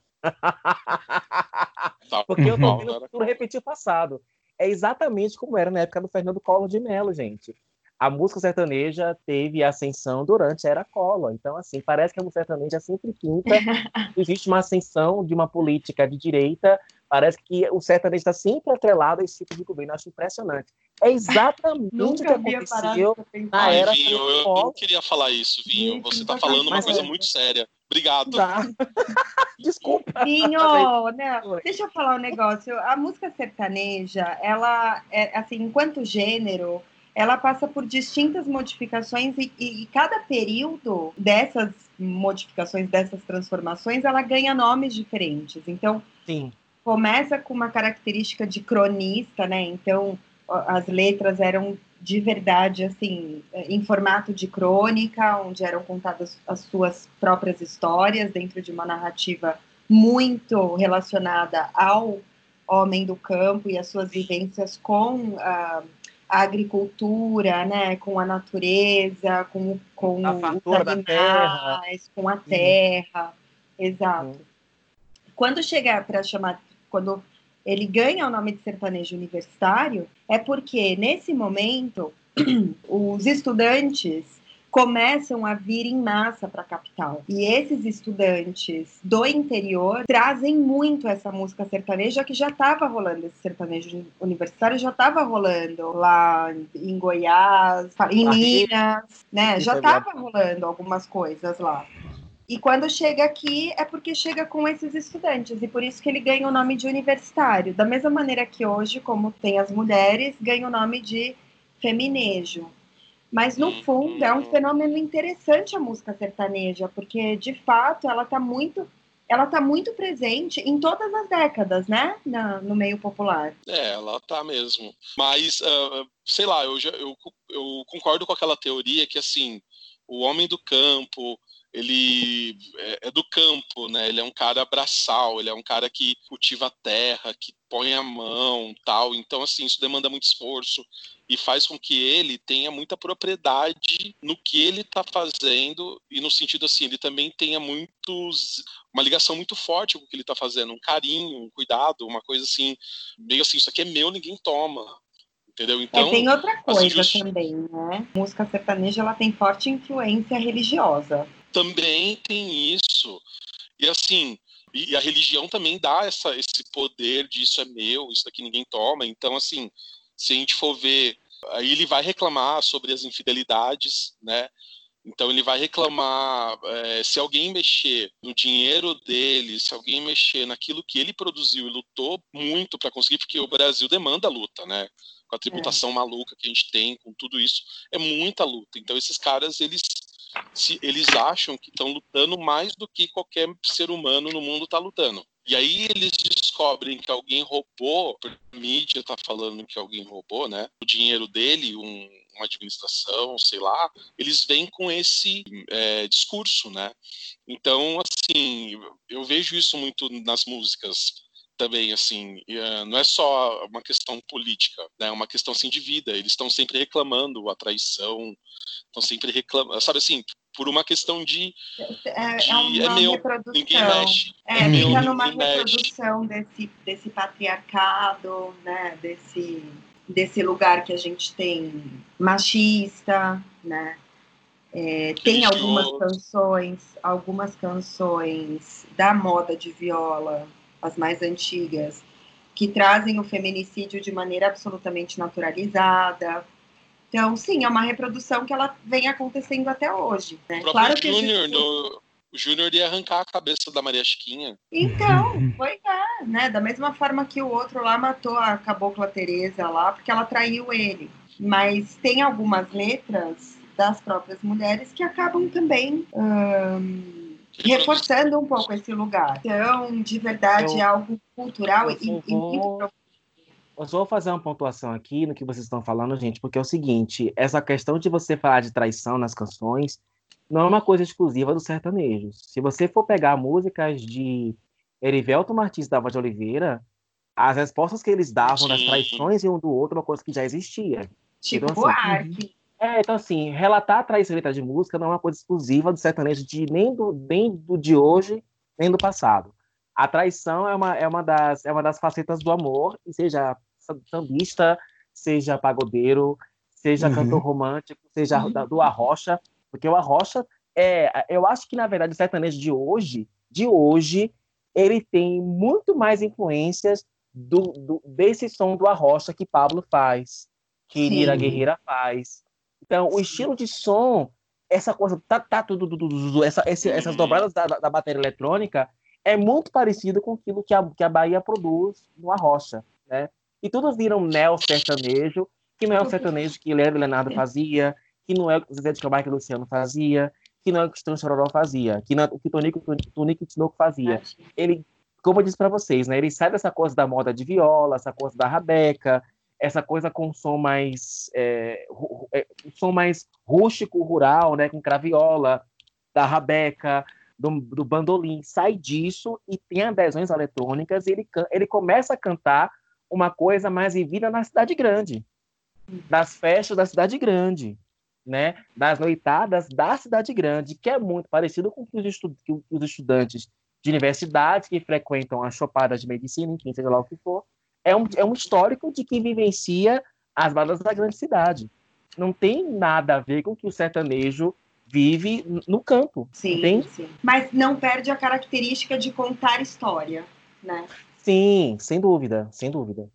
Porque eu tô vendo tudo repetir o passado. É exatamente como era na época do Fernando Collor de Mello, gente. A música sertaneja teve ascensão durante a era Collor. Então, assim, parece que a música sertaneja sempre pinta. [laughs] Existe uma ascensão de uma política de direita. Parece que o sertanejo está sempre atrelado a esse tipo de governo. Eu acho impressionante. É exatamente o que aconteceu na era Vinho, eu, eu não queria falar isso, Vinho. Você está falando uma coisa é. muito séria. Obrigado. Tá. [laughs] Desculpa. Vinho, não, deixa eu falar um negócio. A música sertaneja, ela, é, assim, enquanto gênero, ela passa por distintas modificações e, e, e, cada período dessas modificações, dessas transformações, ela ganha nomes diferentes. Então, Sim. começa com uma característica de cronista, né? Então, as letras eram de verdade, assim, em formato de crônica, onde eram contadas as suas próprias histórias dentro de uma narrativa muito relacionada ao homem do campo e as suas vivências com a, a agricultura, né, com a natureza, com, com a os animais, com a terra, uhum. exato. Uhum. Quando chegar para chamar, quando ele ganha o nome de sertanejo universitário, é porque nesse momento [clears throat] os estudantes começam a vir em massa para a capital. E esses estudantes do interior trazem muito essa música sertaneja que já estava rolando, esse sertanejo universitário já estava rolando lá em Goiás, em Minas, né? Já estava rolando algumas coisas lá. E quando chega aqui é porque chega com esses estudantes, e por isso que ele ganha o nome de universitário. Da mesma maneira que hoje, como tem as mulheres, ganha o nome de feminejo. Mas no fundo é um fenômeno interessante a música sertaneja, porque de fato ela está muito ela está muito presente em todas as décadas, né? Na, no meio popular. É, ela está mesmo. Mas, uh, sei lá, eu, já, eu, eu concordo com aquela teoria que, assim, o homem do campo, ele é, é, do campo, né? Ele é um cara braçal, ele é um cara que cultiva a terra, que põe a mão, tal. Então, assim, isso demanda muito esforço e faz com que ele tenha muita propriedade no que ele está fazendo e no sentido assim, ele também tenha muitos uma ligação muito forte com o que ele está fazendo, um carinho, um cuidado, uma coisa assim, meio assim, isso aqui é meu, ninguém toma. Entendeu? Então, é, tem outra coisa just... também, né? A música sertaneja ela tem forte influência religiosa também tem isso. E assim, e a religião também dá essa, esse poder de isso é meu, isso daqui ninguém toma. Então, assim, se a gente for ver, aí ele vai reclamar sobre as infidelidades, né? Então ele vai reclamar é, se alguém mexer no dinheiro dele, se alguém mexer naquilo que ele produziu e lutou muito para conseguir, porque o Brasil demanda luta, né? Com a tributação é. maluca que a gente tem, com tudo isso, é muita luta. Então esses caras eles se eles acham que estão lutando mais do que qualquer ser humano no mundo está lutando. E aí eles descobrem que alguém roubou, a mídia está falando que alguém roubou, né? O dinheiro dele, um, uma administração, sei lá, eles vêm com esse é, discurso, né? Então, assim, eu vejo isso muito nas músicas também, assim, uh, não é só uma questão política, né? É uma questão, assim, de vida. Eles estão sempre reclamando a traição, estão sempre reclamando, sabe assim, por uma questão de. É, de, é uma é meu, reprodução. Ninguém mexe. É, é fica numa reprodução desse, desse patriarcado, né? Desse, desse lugar que a gente tem machista, né? É, tem algumas canções, algumas canções da moda de viola, as mais antigas, que trazem o feminicídio de maneira absolutamente naturalizada, então, sim, é uma reprodução que ela vem acontecendo até hoje. Né? O claro que Júnior, existe... o Júnior ia arrancar a cabeça da Maria Chiquinha. Então, foi é, né? Da mesma forma que o outro lá matou a cabocla Teresa lá, porque ela traiu ele. Mas tem algumas letras das próprias mulheres que acabam também hum, reforçando um pouco esse lugar. Então, de verdade, eu, é algo cultural e, vou... e muito eu só vou fazer uma pontuação aqui no que vocês estão falando, gente, porque é o seguinte: essa questão de você falar de traição nas canções não é uma coisa exclusiva do sertanejo. Se você for pegar músicas de Erivelto Martins da Voz de Oliveira, as respostas que eles davam das traições de um do outro é uma coisa que já existia. Tipo então, assim, É, então assim, relatar a traição em letra de música não é uma coisa exclusiva do sertanejo de, nem, do, nem do de hoje, nem do passado. A traição é uma, é uma, das, é uma das facetas do amor, e seja sambista, seja pagodeiro, seja uhum. cantor romântico, seja uhum. do arrocha, porque o arrocha é, eu acho que na verdade o sertanejo de hoje, de hoje, ele tem muito mais influências do, do desse som do arrocha que Pablo faz, que Nira Guerreira faz. Então, o estilo de som, essa coisa, tá, tá tudo, tudo, tudo essa, esse, essas dobradas da, da bateria eletrônica, é muito parecido com aquilo que a, que a Bahia produz no arrocha, né? E todos viram neo-sertanejo, que não é o sertanejo que Leandro Leonardo fazia, que não é o Zé de Camargo e Luciano fazia, que não é o que o Chororó fazia, que não é o que Tonico, Tonico Tinoco fazia. Ele, como eu disse para vocês, né, ele sai dessa coisa da moda de viola, essa coisa da rabeca, essa coisa com som mais é, é, som mais rústico, rural, né, com craviola, da rabeca, do, do bandolim, sai disso e tem adesões eletrônicas e ele, ele começa a cantar uma coisa mais vivida na cidade grande, das festas da cidade grande, né? das noitadas da cidade grande, que é muito parecido com os, estu os estudantes de universidades que frequentam as chopadas de medicina, enfim, seja lá o que for. É um, é um histórico de quem vivencia as balas da grande cidade. Não tem nada a ver com que o sertanejo vive no campo. Sim, sim. Mas não perde a característica de contar história, né? Sim, sem dúvida, sem dúvida.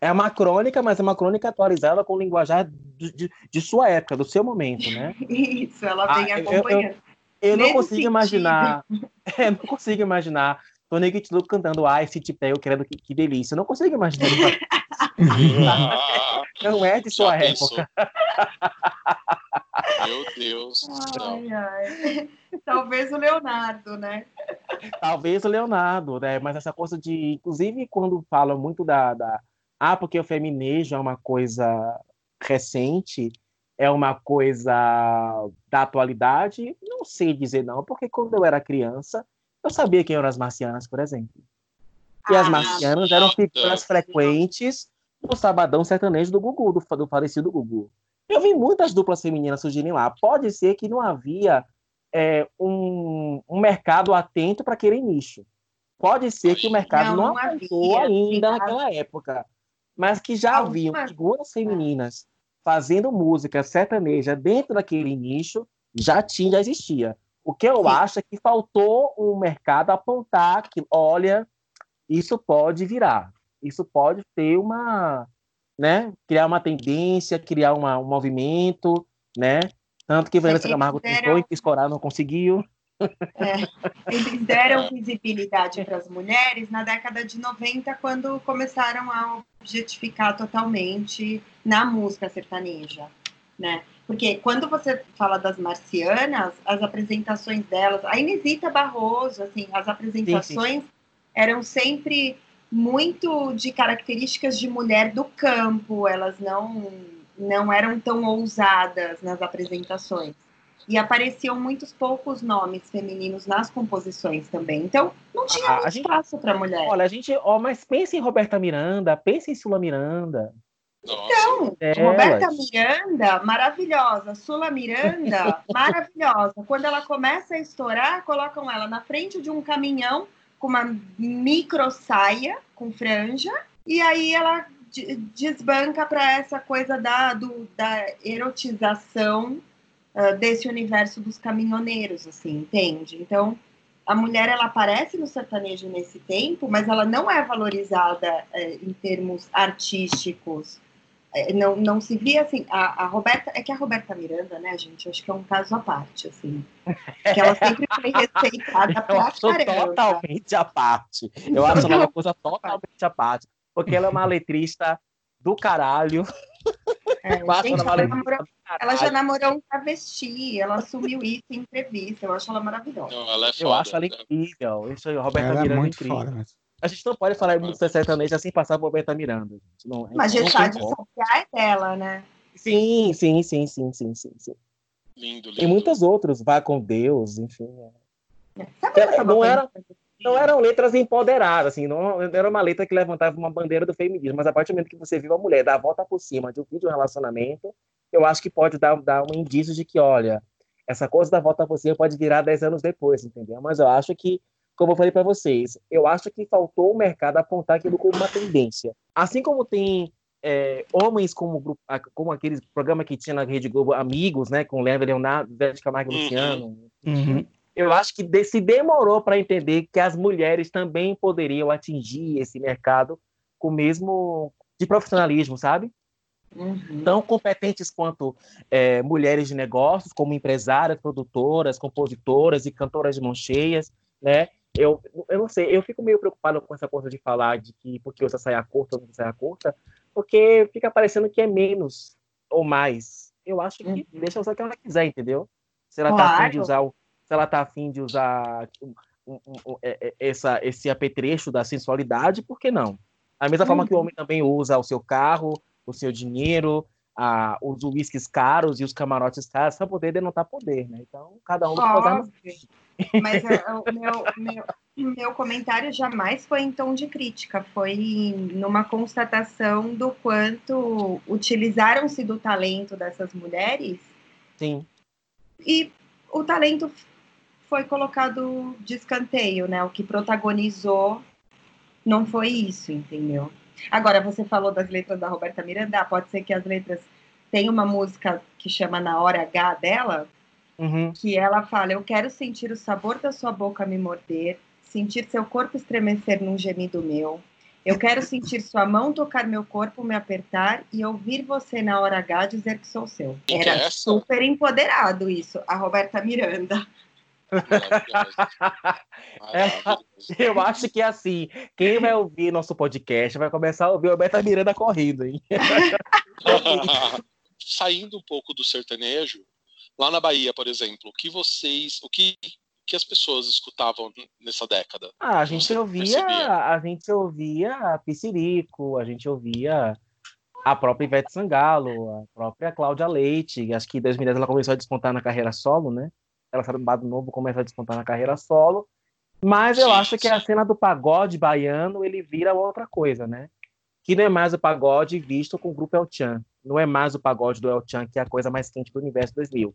É uma crônica, mas é uma crônica atualizada com o linguajar de, de, de sua época, do seu momento, né? [laughs] Isso, ela vem ah, acompanhando. Eu, eu, eu não consigo sentido. imaginar, [laughs] eu não consigo imaginar Tony Kitlu cantando Ai, se te pego, querendo que, que delícia. Eu não consigo imaginar. [laughs] não é de sua época. [laughs] Meu Deus. Ai, ai. Talvez o Leonardo, né? Talvez o Leonardo, né? Mas essa coisa de. Inclusive, quando falam muito da, da. Ah, porque o feminejo é uma coisa recente, é uma coisa da atualidade. Não sei dizer não, porque quando eu era criança, eu sabia quem eram as marcianas, por exemplo. E ah, as marcianas eram figuras frequentes no sabadão sertanejo do Gugu, do, do falecido Gugu. Eu vi muitas duplas femininas surgirem lá. Pode ser que não havia é, um, um, mercado atento para aquele nicho. Pode ser que o mercado não, não avançou ainda naquela época, mas que já haviam figuras femininas fazendo música sertaneja dentro daquele nicho, já tinha, já existia. O que eu Sim. acho é que faltou o um mercado apontar que, olha, isso pode virar, isso pode ter uma, né, criar uma tendência, criar uma, um movimento, né? Tanto que Vanessa Camargo deram... tentou e escorar, não conseguiu. É, eles deram visibilidade para as mulheres na década de 90, quando começaram a objetificar totalmente na música sertaneja, né? Porque quando você fala das marcianas, as apresentações delas, a Inesita Barroso, assim, as apresentações sim, sim. eram sempre muito de características de mulher do campo, elas não não eram tão ousadas nas apresentações. E apareciam muitos poucos nomes femininos nas composições também. Então, não tinha ah, espaço para mulher. Olha, a gente, ó, mas pensa em Roberta Miranda, pensa em Sula Miranda. Então, Roberta Miranda, maravilhosa. Sula Miranda, [laughs] maravilhosa. Quando ela começa a estourar, colocam ela na frente de um caminhão com uma micro saia com franja, e aí ela desbanca para essa coisa da, do, da erotização uh, desse universo dos caminhoneiros, assim, entende? Então, a mulher ela aparece no sertanejo nesse tempo, mas ela não é valorizada uh, em termos artísticos. Uh, não, não se via assim. A, a, Roberta é que a Roberta Miranda, né, gente? Acho que é um caso à parte, assim. Que ela sempre foi respeitada [laughs] pra caramba. Totalmente à parte. Eu acho ela uma coisa totalmente à parte porque ela é uma letrista do caralho. É, [laughs] gente, ela, namorou, ela, já namorou um travesti, ela assumiu isso em entrevista. Eu acho ela maravilhosa. Não, ela é foda, eu acho ela incrível. Isso aí, Roberta ela é Miranda é muito incrível. Foda, mas... A gente não pode falar de música sertaneja sem passar por Roberta Miranda. Não, mas deixar de saciar é dela, né? Sim, sim, sim, sim, sim, sim, sim. Lindo, lindo. E muitos outros, Vá com Deus, enfim. É. Sabe não era, não eram letras empoderadas, assim, não, era uma letra que levantava uma bandeira do feminismo, mas a partir do momento que você viu a mulher dar a volta por cima de um vídeo de um relacionamento, eu acho que pode dar, dar um indício de que, olha, essa coisa da volta por cima pode virar 10 anos depois, entendeu? Mas eu acho que, como eu falei para vocês, eu acho que faltou o mercado apontar aquilo como uma tendência. Assim como tem é, homens como, como aqueles programas que tinha na Rede Globo, Amigos, né, com Leva Leonardo, Zé Camargo e uhum. Luciano, uhum eu acho que se demorou para entender que as mulheres também poderiam atingir esse mercado com o mesmo de profissionalismo, sabe? Uhum. Tão competentes quanto é, mulheres de negócios, como empresárias, produtoras, compositoras e cantoras de mão cheias, né? Eu, eu não sei, eu fico meio preocupado com essa coisa de falar de que porque usa saia curta ou não saia curta, porque fica parecendo que é menos ou mais. Eu acho que uhum. deixa usar o que ela quiser, entendeu? Se ela claro. tá afim de usar o se ela está afim de usar um, um, um, é, é, essa, esse apetrecho da sensualidade, por que não? Da mesma forma que o homem também usa o seu carro, o seu dinheiro, a, os uísques caros e os camarotes caros para poder denotar poder, né? Então, cada um pode Mas é, o meu, meu, meu comentário jamais foi em tom de crítica, foi numa constatação do quanto utilizaram-se do talento dessas mulheres. Sim. E o talento foi colocado de escanteio, né? O que protagonizou não foi isso, entendeu? Agora, você falou das letras da Roberta Miranda, pode ser que as letras tem uma música que chama Na Hora H dela, uhum. que ela fala: Eu quero sentir o sabor da sua boca me morder, sentir seu corpo estremecer num gemido meu. Eu quero sentir sua mão tocar meu corpo, me apertar e ouvir você na hora H dizer que sou seu. Era super empoderado isso, a Roberta Miranda. É, eu acho que é assim, quem vai ouvir nosso podcast vai começar a ouvir o Roberta Miranda correndo, hein? [laughs] Saindo um pouco do sertanejo, lá na Bahia, por exemplo, o que vocês, o que que as pessoas escutavam nessa década? Ah, a gente ouvia, a gente ouvia Piscirico, a gente ouvia a própria Ivete Sangalo, a própria Cláudia Leite, acho que em 2010 ela começou a despontar na carreira solo, né? Ela saiu do Bado Novo, começa a despontar na carreira solo. Mas eu acho que a cena do pagode baiano ele vira outra coisa, né? Que não é mais o pagode visto com o grupo El Chan. Não é mais o pagode do El Chan, que é a coisa mais quente do universo 2000.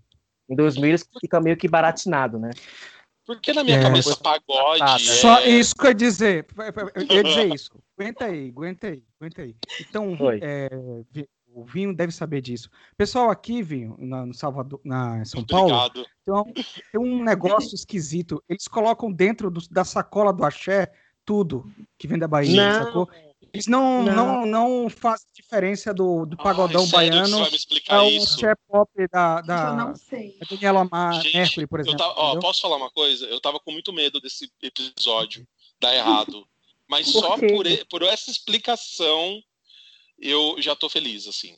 Em 2000 isso fica meio que baratinado, né? Porque na minha é. cabeça pagode. É... Só isso que eu ia dizer. Eu ia dizer [laughs] isso. Aguenta aí, aguenta aí, aguenta aí. Então, é, o Vinho deve saber disso. Pessoal, aqui, Vinho, na, no Salvador, na São Paulo, tem, tem um negócio esquisito. Eles colocam dentro do, da sacola do axé tudo que vem da Bahia, não. sacou? Eles não, não. não, não fazem diferença do, do pagodão Ai, baiano ao axé pop da, da Daniela Mercury, por exemplo. Tava, ó, posso falar uma coisa? Eu tava com muito medo desse episódio dar [laughs] errado. Mas por só por, por essa explicação eu já tô feliz, assim.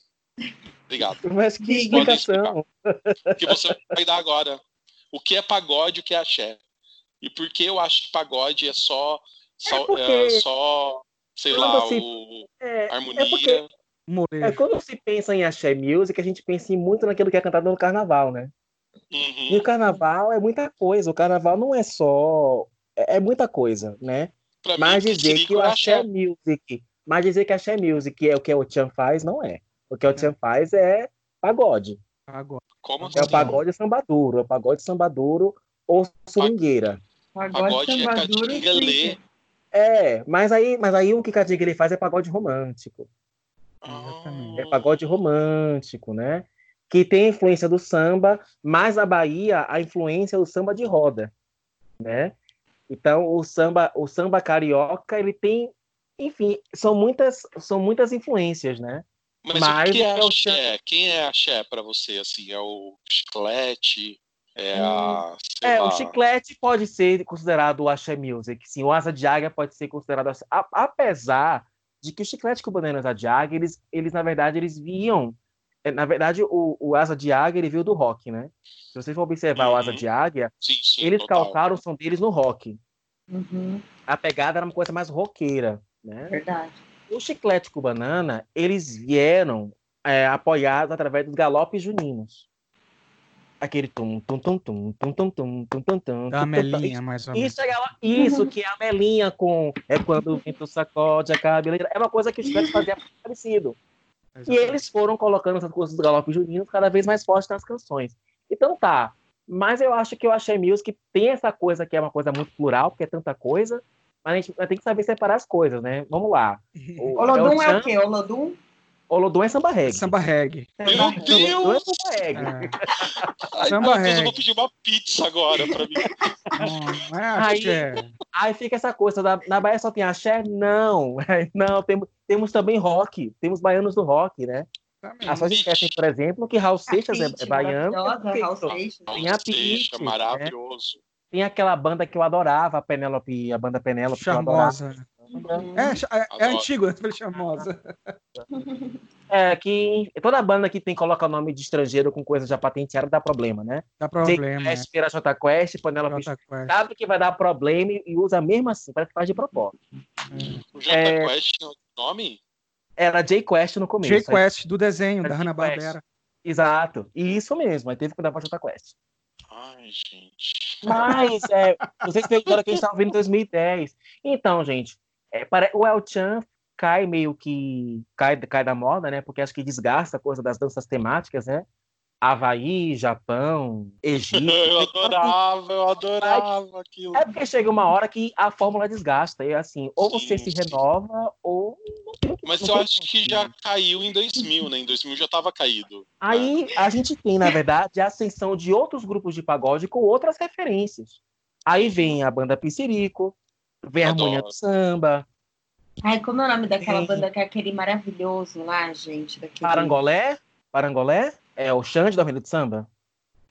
Obrigado. Mas que explicação. que você vai dar agora. O que é pagode, o que é axé. E por que eu acho que pagode é só, só, é porque... é só sei quando lá, se... o... É, harmonia. É, porque... é, quando se pensa em axé music, a gente pensa muito naquilo que é cantado no carnaval, né? Uhum. E o carnaval é muita coisa. O carnaval não é só. É, é muita coisa, né? Pra mas mim, dizer que o axé music. Mas dizer que axé music é o que o Tchan faz, não é. O que o Tchan faz é pagode. Pagode. Como assim? É o pagode sambaduro. É o pagode sambaduro ou swingueira. Pagode, pagode sambaduro é É, mas aí, mas aí o que Cadiga ele faz é pagode romântico. Ah. É pagode romântico, né? que tem a influência do samba, mas a Bahia a influência do samba de roda, né? Então o samba, o samba carioca, ele tem, enfim, são muitas, são muitas influências, né? Mas, mas o que é, é axé? Quem é axé para você? Assim, é o chiclete? É, a, é o chiclete pode ser considerado o axé music, sim. O asa de águia pode ser considerado, a, apesar de que o chiclete com bananas de águia, eles, eles na verdade eles viam é, na verdade, o, o Asa de Águia ele veio do rock, né? Se você for observar uhum. o Asa uhum. de Águia, sim, sim, eles total. calcaram o som deles no rock. Uhum. A pegada era uma coisa mais roqueira, né? Verdade. O Chiclete com Banana, eles vieram é, apoiados através dos galopes juninos. Aquele tum, tum, tum, tum, tum, tum, tum, tum, tum, tum. Da Melinha, mais ou menos. Isso, é, isso que é a Melinha com... É quando o vento sacode a cabeleira. É uma coisa que o Chiclete fazia parecido. Exatamente. E eles foram colocando essas coisas do galope junino cada vez mais fortes nas canções. Então tá. Mas eu acho que o Axé Music tem essa coisa que é uma coisa muito plural, porque é tanta coisa, mas a gente tem que saber separar as coisas, né? Vamos lá. O Olodum é o quê? Olodum? Olodum é samba reggae. Samba reggae. Meu Deus! Olodum é samba reggae. É. Ai, samba reggae. Eu vou pedir uma pizza agora pra mim. Não, é aí, aí fica essa coisa, da, na Bahia só tem axé? Não. [laughs] Não, temos, temos também rock. Temos baianos do rock, né? As pessoas esquecem, por exemplo, que Raul Seixas é, é baiano. Raul Seixas. Tem a Pitty, maravilhoso. Né? Tem aquela banda que eu adorava, a Penélope, a banda Penélope. Charmosa. É, é, é antigo, é charmosa. É, que toda banda que tem coloca o nome de estrangeiro com coisa já patenteada dá problema, né? Dá problema. Quest, vira J Quest, Penélope sabe que vai dar problema e usa mesmo assim, parece que faz de propósito. O J é, Quest é o nome? Era J Quest no começo. J Quest, do desenho, da Hanna-Barbera. Exato. E isso mesmo, aí teve que dar pra J Quest. Ai, gente. Mas, é, vocês perguntaram que a gente estava vendo em 2010. Então, gente, é, para, o El Chan cai meio que cai, cai da moda, né? Porque acho que desgasta a coisa das danças temáticas, né? Havaí, Japão, Egito. [laughs] eu adorava, eu adorava aquilo. É porque chega uma hora que a fórmula desgasta. E assim, ou sim, você se sim. renova, ou. Mas eu acho que já caiu em 2000, né? Em 2000 já estava caído. Aí né? a gente tem, na verdade, a ascensão de outros grupos de pagode com outras referências. Aí vem a banda Piscirico, vem a Harmonia do Samba. Ai, como é o nome daquela vem... banda que é aquele maravilhoso lá, gente? Daquele... Parangolé? Parangolé? É o Xande do Harmonia do Samba?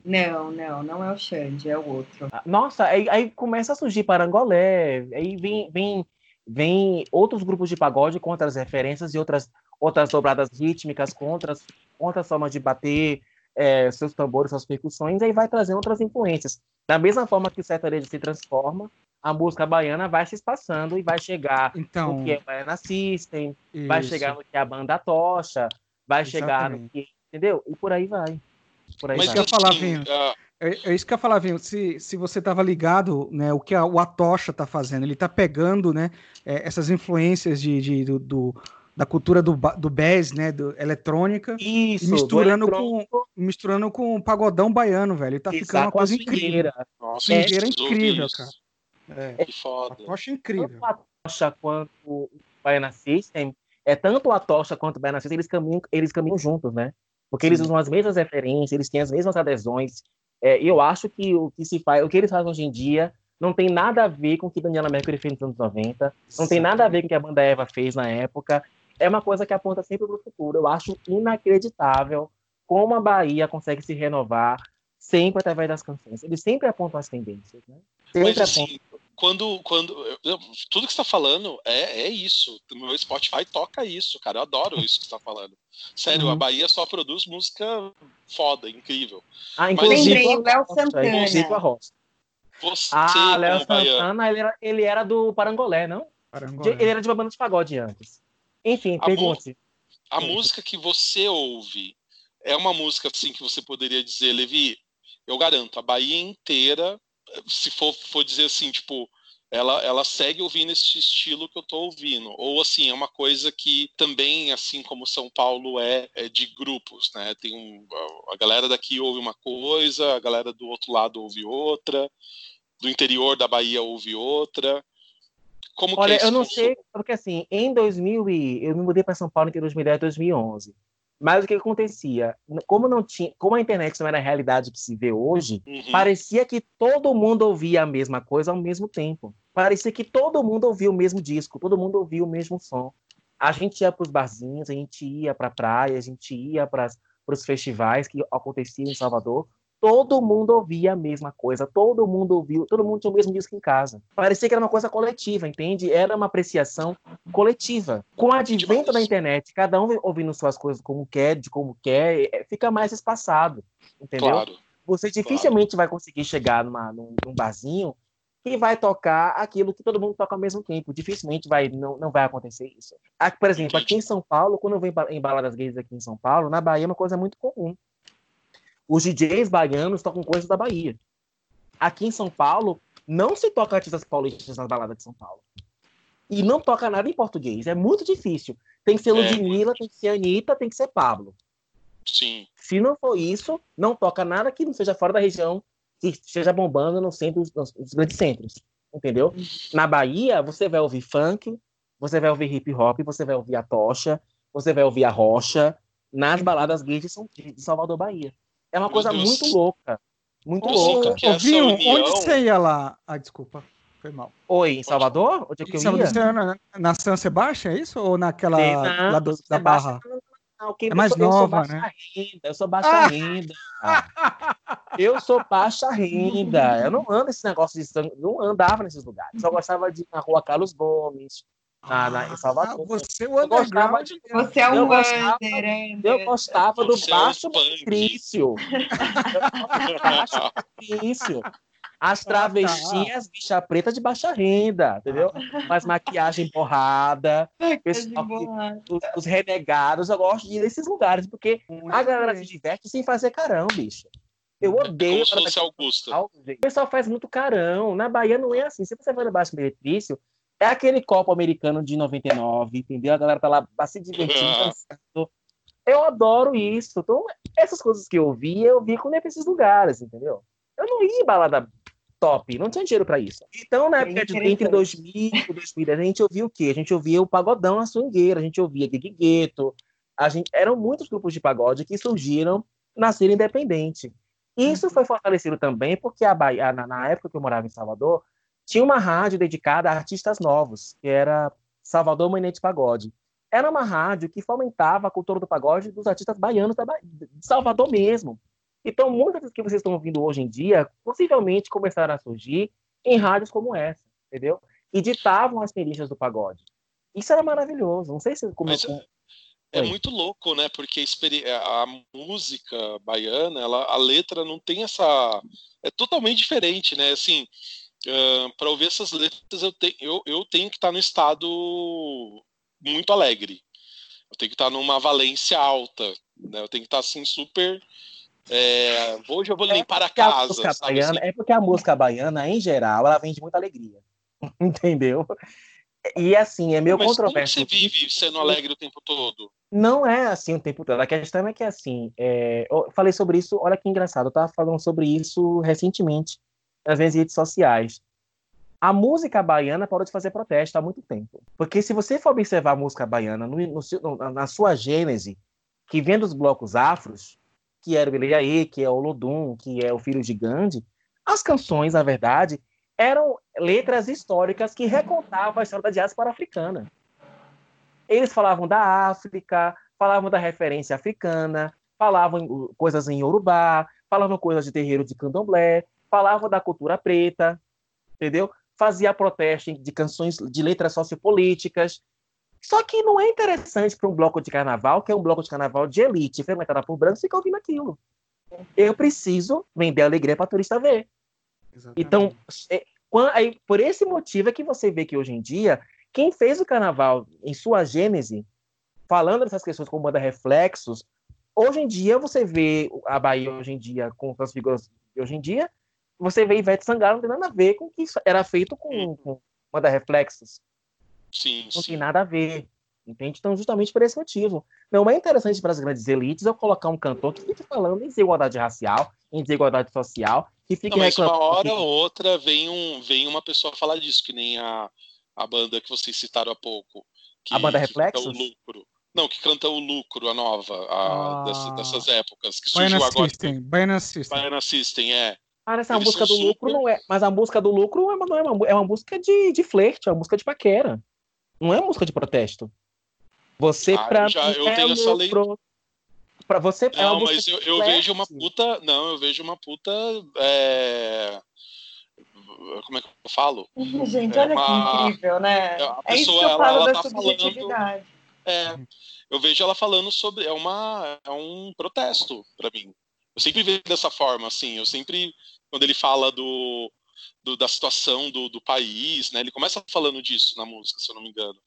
Não, não, não é o Xande, é o outro. Ah, nossa, aí, aí começa a surgir Parangolé, aí vem, vem, vem outros grupos de pagode com outras referências e outras, outras dobradas rítmicas com outras, outras formas de bater é, seus tambores, suas percussões, e aí vai trazendo outras influências. Da mesma forma que o sertanejo se transforma, a música baiana vai se espaçando e vai chegar então, no que é Baiana System, isso. vai chegar no que é a banda Tocha, vai Exatamente. chegar no que. Entendeu? E por aí vai. Por aí Mas vai. Isso que eu falar, Vinho. Uh... É, é, isso que eu ia falar, Vinho. Se, se você estava ligado, né, o que a, o Atocha está fazendo, ele está pegando, né, é, essas influências de, de do, do, da cultura do, do Bez, né, do eletrônica, isso, misturando com misturando com o pagodão baiano, velho. Ele tá ficando uma coisa incrível. Nossa, é, incrível, cara. É, que foda. A tocha é incrível. Tanto a tocha quanto o Baiana System, é tanto a tocha quanto o Baiana System, eles caminham, eles caminham juntos, né? Porque eles usam as mesmas referências, eles têm as mesmas adesões. É, eu acho que o que se faz, o que eles fazem hoje em dia não tem nada a ver com o que Daniela Mercury fez nos anos 90, não tem nada a ver com o que a banda Eva fez na época. É uma coisa que aponta sempre para o futuro. Eu acho inacreditável como a Bahia consegue se renovar sempre através das canções. Eles sempre apontam as tendências, né? Sempre Mas, assim, quando, quando eu, tudo que está falando é, é isso. O meu Spotify toca isso, cara. Eu adoro isso que está falando. Sério, uhum. a Bahia só produz música foda, incrível. Ah, inclusive o Léo Santana. Inclusive a Rosa. Você, ah, Léo Santana, ele era, ele era do Parangolé, não? Parangolé. Ele era de uma banda de pagode antes. Enfim, pergunte. A, música que você ouve é uma música assim que você poderia dizer, Levi, eu garanto, a Bahia inteira, se for, for dizer assim, tipo, ela, ela segue ouvindo esse estilo que eu estou ouvindo. Ou assim, é uma coisa que também, assim como São Paulo é, é de grupos, né? Tem um, a galera daqui ouve uma coisa, a galera do outro lado ouve outra, do interior da Bahia ouve outra. Como Olha, é eu não sei, porque assim, em 2000 e eu me mudei para São Paulo em 2010, 2011. Mas o que acontecia? Como não tinha, como a internet não era a realidade que se vê hoje, uhum. parecia que todo mundo ouvia a mesma coisa ao mesmo tempo. Parecia que todo mundo ouvia o mesmo disco, todo mundo ouvia o mesmo som. A gente ia para os barzinhos, a gente ia para a praia, a gente ia para os festivais que aconteciam em Salvador todo mundo ouvia a mesma coisa, todo mundo ouviu, todo mundo tinha o mesmo disco em casa. Parecia que era uma coisa coletiva, entende? Era uma apreciação coletiva. Com o advento da internet, cada um ouvindo suas coisas como quer, de como quer, é, fica mais espaçado, entendeu? Claro. Você dificilmente claro. vai conseguir chegar numa, num, num barzinho que vai tocar aquilo que todo mundo toca ao mesmo tempo. Dificilmente vai, não, não vai acontecer isso. Aqui, por exemplo, aqui em São Paulo, quando eu venho em baladas gays aqui em São Paulo, na Bahia é uma coisa muito comum os DJs baianos tocam coisas da Bahia. Aqui em São Paulo, não se toca artistas paulistas nas baladas de São Paulo. E não toca nada em português. É muito difícil. Tem que ser é. Ludmilla, tem que ser Anitta, tem que ser Pablo. Sim. Se não for isso, não toca nada que não seja fora da região, que esteja bombando no centro, nos, grandes centros. Entendeu? Na Bahia, você vai ouvir funk, você vai ouvir hip hop, você vai ouvir a tocha, você vai ouvir a rocha, nas baladas gays de Salvador, Bahia. É uma coisa muito louca. Muito louca. Ô, Vinho, onde você ia lá? Ah, desculpa. Foi mal. Oi, em Salvador? Onde é que eu ia? Na, na São Sebastião, é isso? Ou naquela não, lá do, da Barra? Não, é mais nova, eu né? Renda, eu sou baixa ah. renda. eu sou baixa renda. Eu não ando esse negócio de sangue, não andava nesses lugares. Só gostava de ir na rua Carlos Gomes, na, na, em Salvador. Ah, você, é o gostava de, você é um eu gostava, eu gostava do baixo patrício. baixo [laughs] patrício. As ah, tá. travestinhas, bicha preta de baixa renda, entendeu? Faz maquiagem borrada. Pessoal, os, os, renegados, eu gosto de ir nesses lugares, porque a galera se diverte sem fazer carão, bicho. Eu odeio. É como se Augusta. O pessoal faz muito carão. Na Bahia não é assim. Se você vai no Baixo Meretrício, é aquele copo americano de 99, entendeu? A galera tá lá se divertindo, dançando. Eu adoro isso. Então, essas coisas que eu vi, eu vi quando ia pra esses lugares, entendeu? Eu não ia em balada top, não tinha dinheiro para isso. Então, na época de, entre 2000 e 2010, a gente ouvia o quê? A gente ouvia o Pagodão, a Swingueira, a gente ouvia Gig Gueto, a gente, eram muitos grupos de pagode que surgiram na cena independente. Isso uhum. foi fortalecido também porque a Bahia, na, na época que eu morava em Salvador, tinha uma rádio dedicada a artistas novos, que era Salvador Manete Pagode. Era uma rádio que fomentava a cultura do pagode dos artistas baianos de Salvador mesmo. Então, muitas das que vocês estão ouvindo hoje em dia, possivelmente começaram a surgir em rádios como essa, entendeu? E ditavam as perícias do pagode. Isso era maravilhoso. Não sei se começou. É, é muito louco, né? Porque a música baiana, ela, a letra não tem essa. É totalmente diferente, né? Assim, uh, para ouvir essas letras, eu, te, eu, eu tenho que estar no estado muito alegre. Eu tenho que estar numa valência alta. Né? Eu tenho que estar assim, super. É, hoje eu vou é limpar a casa. A baiana, assim? É porque a música baiana, em geral, ela vende muita alegria. [laughs] Entendeu? E assim, é meio Mas controverso. Como você vive sendo alegre o tempo todo? Não é assim o tempo todo. A questão é que assim, é... eu falei sobre isso, olha que engraçado, eu tava falando sobre isso recentemente nas minhas redes sociais. A música baiana parou de fazer protesto há muito tempo. Porque se você for observar a música baiana no, no, na sua gênese, que vem dos blocos afros, que era o Ilhaí, que é o Lodum, que é o Filho de Gandhi, as canções, na verdade, eram letras históricas que recontavam a história da diáspora africana. Eles falavam da África, falavam da referência africana, falavam coisas em Yorubá, falavam coisas de terreiro de candomblé, falava da cultura preta, entendeu? Fazia protesto de canções de letras sociopolíticas. Só que não é interessante para um bloco de carnaval, que é um bloco de carnaval de elite, frequentado por brancos, ficar ouvindo aquilo. Eu preciso vender alegria para turista ver. Exatamente. Então, é, aí, por esse motivo é que você vê que hoje em dia, quem fez o carnaval em sua gênese, falando dessas questões como banda reflexos, hoje em dia você vê a Bahia hoje em dia com as figuras hoje em dia, você vê Ivete Sangalo, não tem nada a ver com o que isso era feito com, hum. com Manda Reflexos. Sim, não sim. tem nada a ver. Entende? Então, justamente por esse motivo. Não é interessante para as grandes elites eu colocar um cantor que fique falando em desigualdade racial, em desigualdade social, que fique não, mas uma hora ou outra vem, um, vem uma pessoa falar disso, que nem a, a banda que vocês citaram há pouco. Que, a banda Reflexos? o lucro. Não, que canta o lucro, a nova, a, ah. dessas, dessas, épocas, que surgiu Baiana agora. System, Baiana System. Baiana System, é. Ah, essa música do super... lucro não é. Mas a música do lucro é uma, é uma, é uma música de, de flerte, é uma música de paquera. Não é uma música de protesto. Você, ah, pra já, eu é tenho essa lei. Pra você é Não, mas eu, eu vejo uma puta. Não, eu vejo uma puta. É... Como é que eu falo? Gente, olha uma... que incrível, né? A pessoa, é isso que eu ela, falo ela da tá falando. É, eu vejo ela falando sobre. É, uma, é um protesto para mim. Eu sempre vejo dessa forma, assim. Eu sempre. Quando ele fala do, do da situação do, do país, né? Ele começa falando disso na música, se eu não me engano.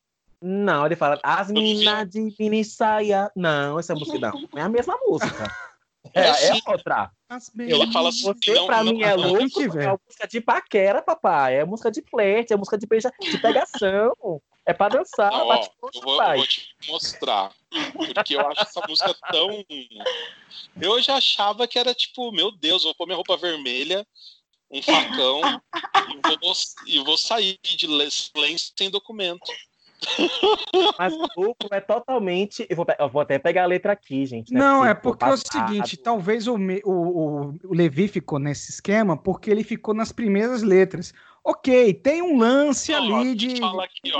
Não, ele fala as minas de mini saia. Não, essa música não. É a mesma música. [laughs] É, é, é outra. Ela fala assim, Você, não, pra não, mim, não, é louco. É música de paquera, papai. É música de flerte, é música de, beija, de pegação. É pra dançar. Não, ó, eu, vou, eu, vou, te mostrar. Porque eu acho essa música tão. Eu já achava que era tipo, meu Deus, vou pôr minha roupa vermelha, um facão e, vou, e vou sair de silêncio sem documento. Mas o lucro é totalmente. Eu vou, eu vou, até pegar a letra aqui, gente. Né? Não, é porque é o seguinte: talvez o, o, o Levi ficou nesse esquema porque ele ficou nas primeiras letras. Ok, tem um lance ali de. Aqui,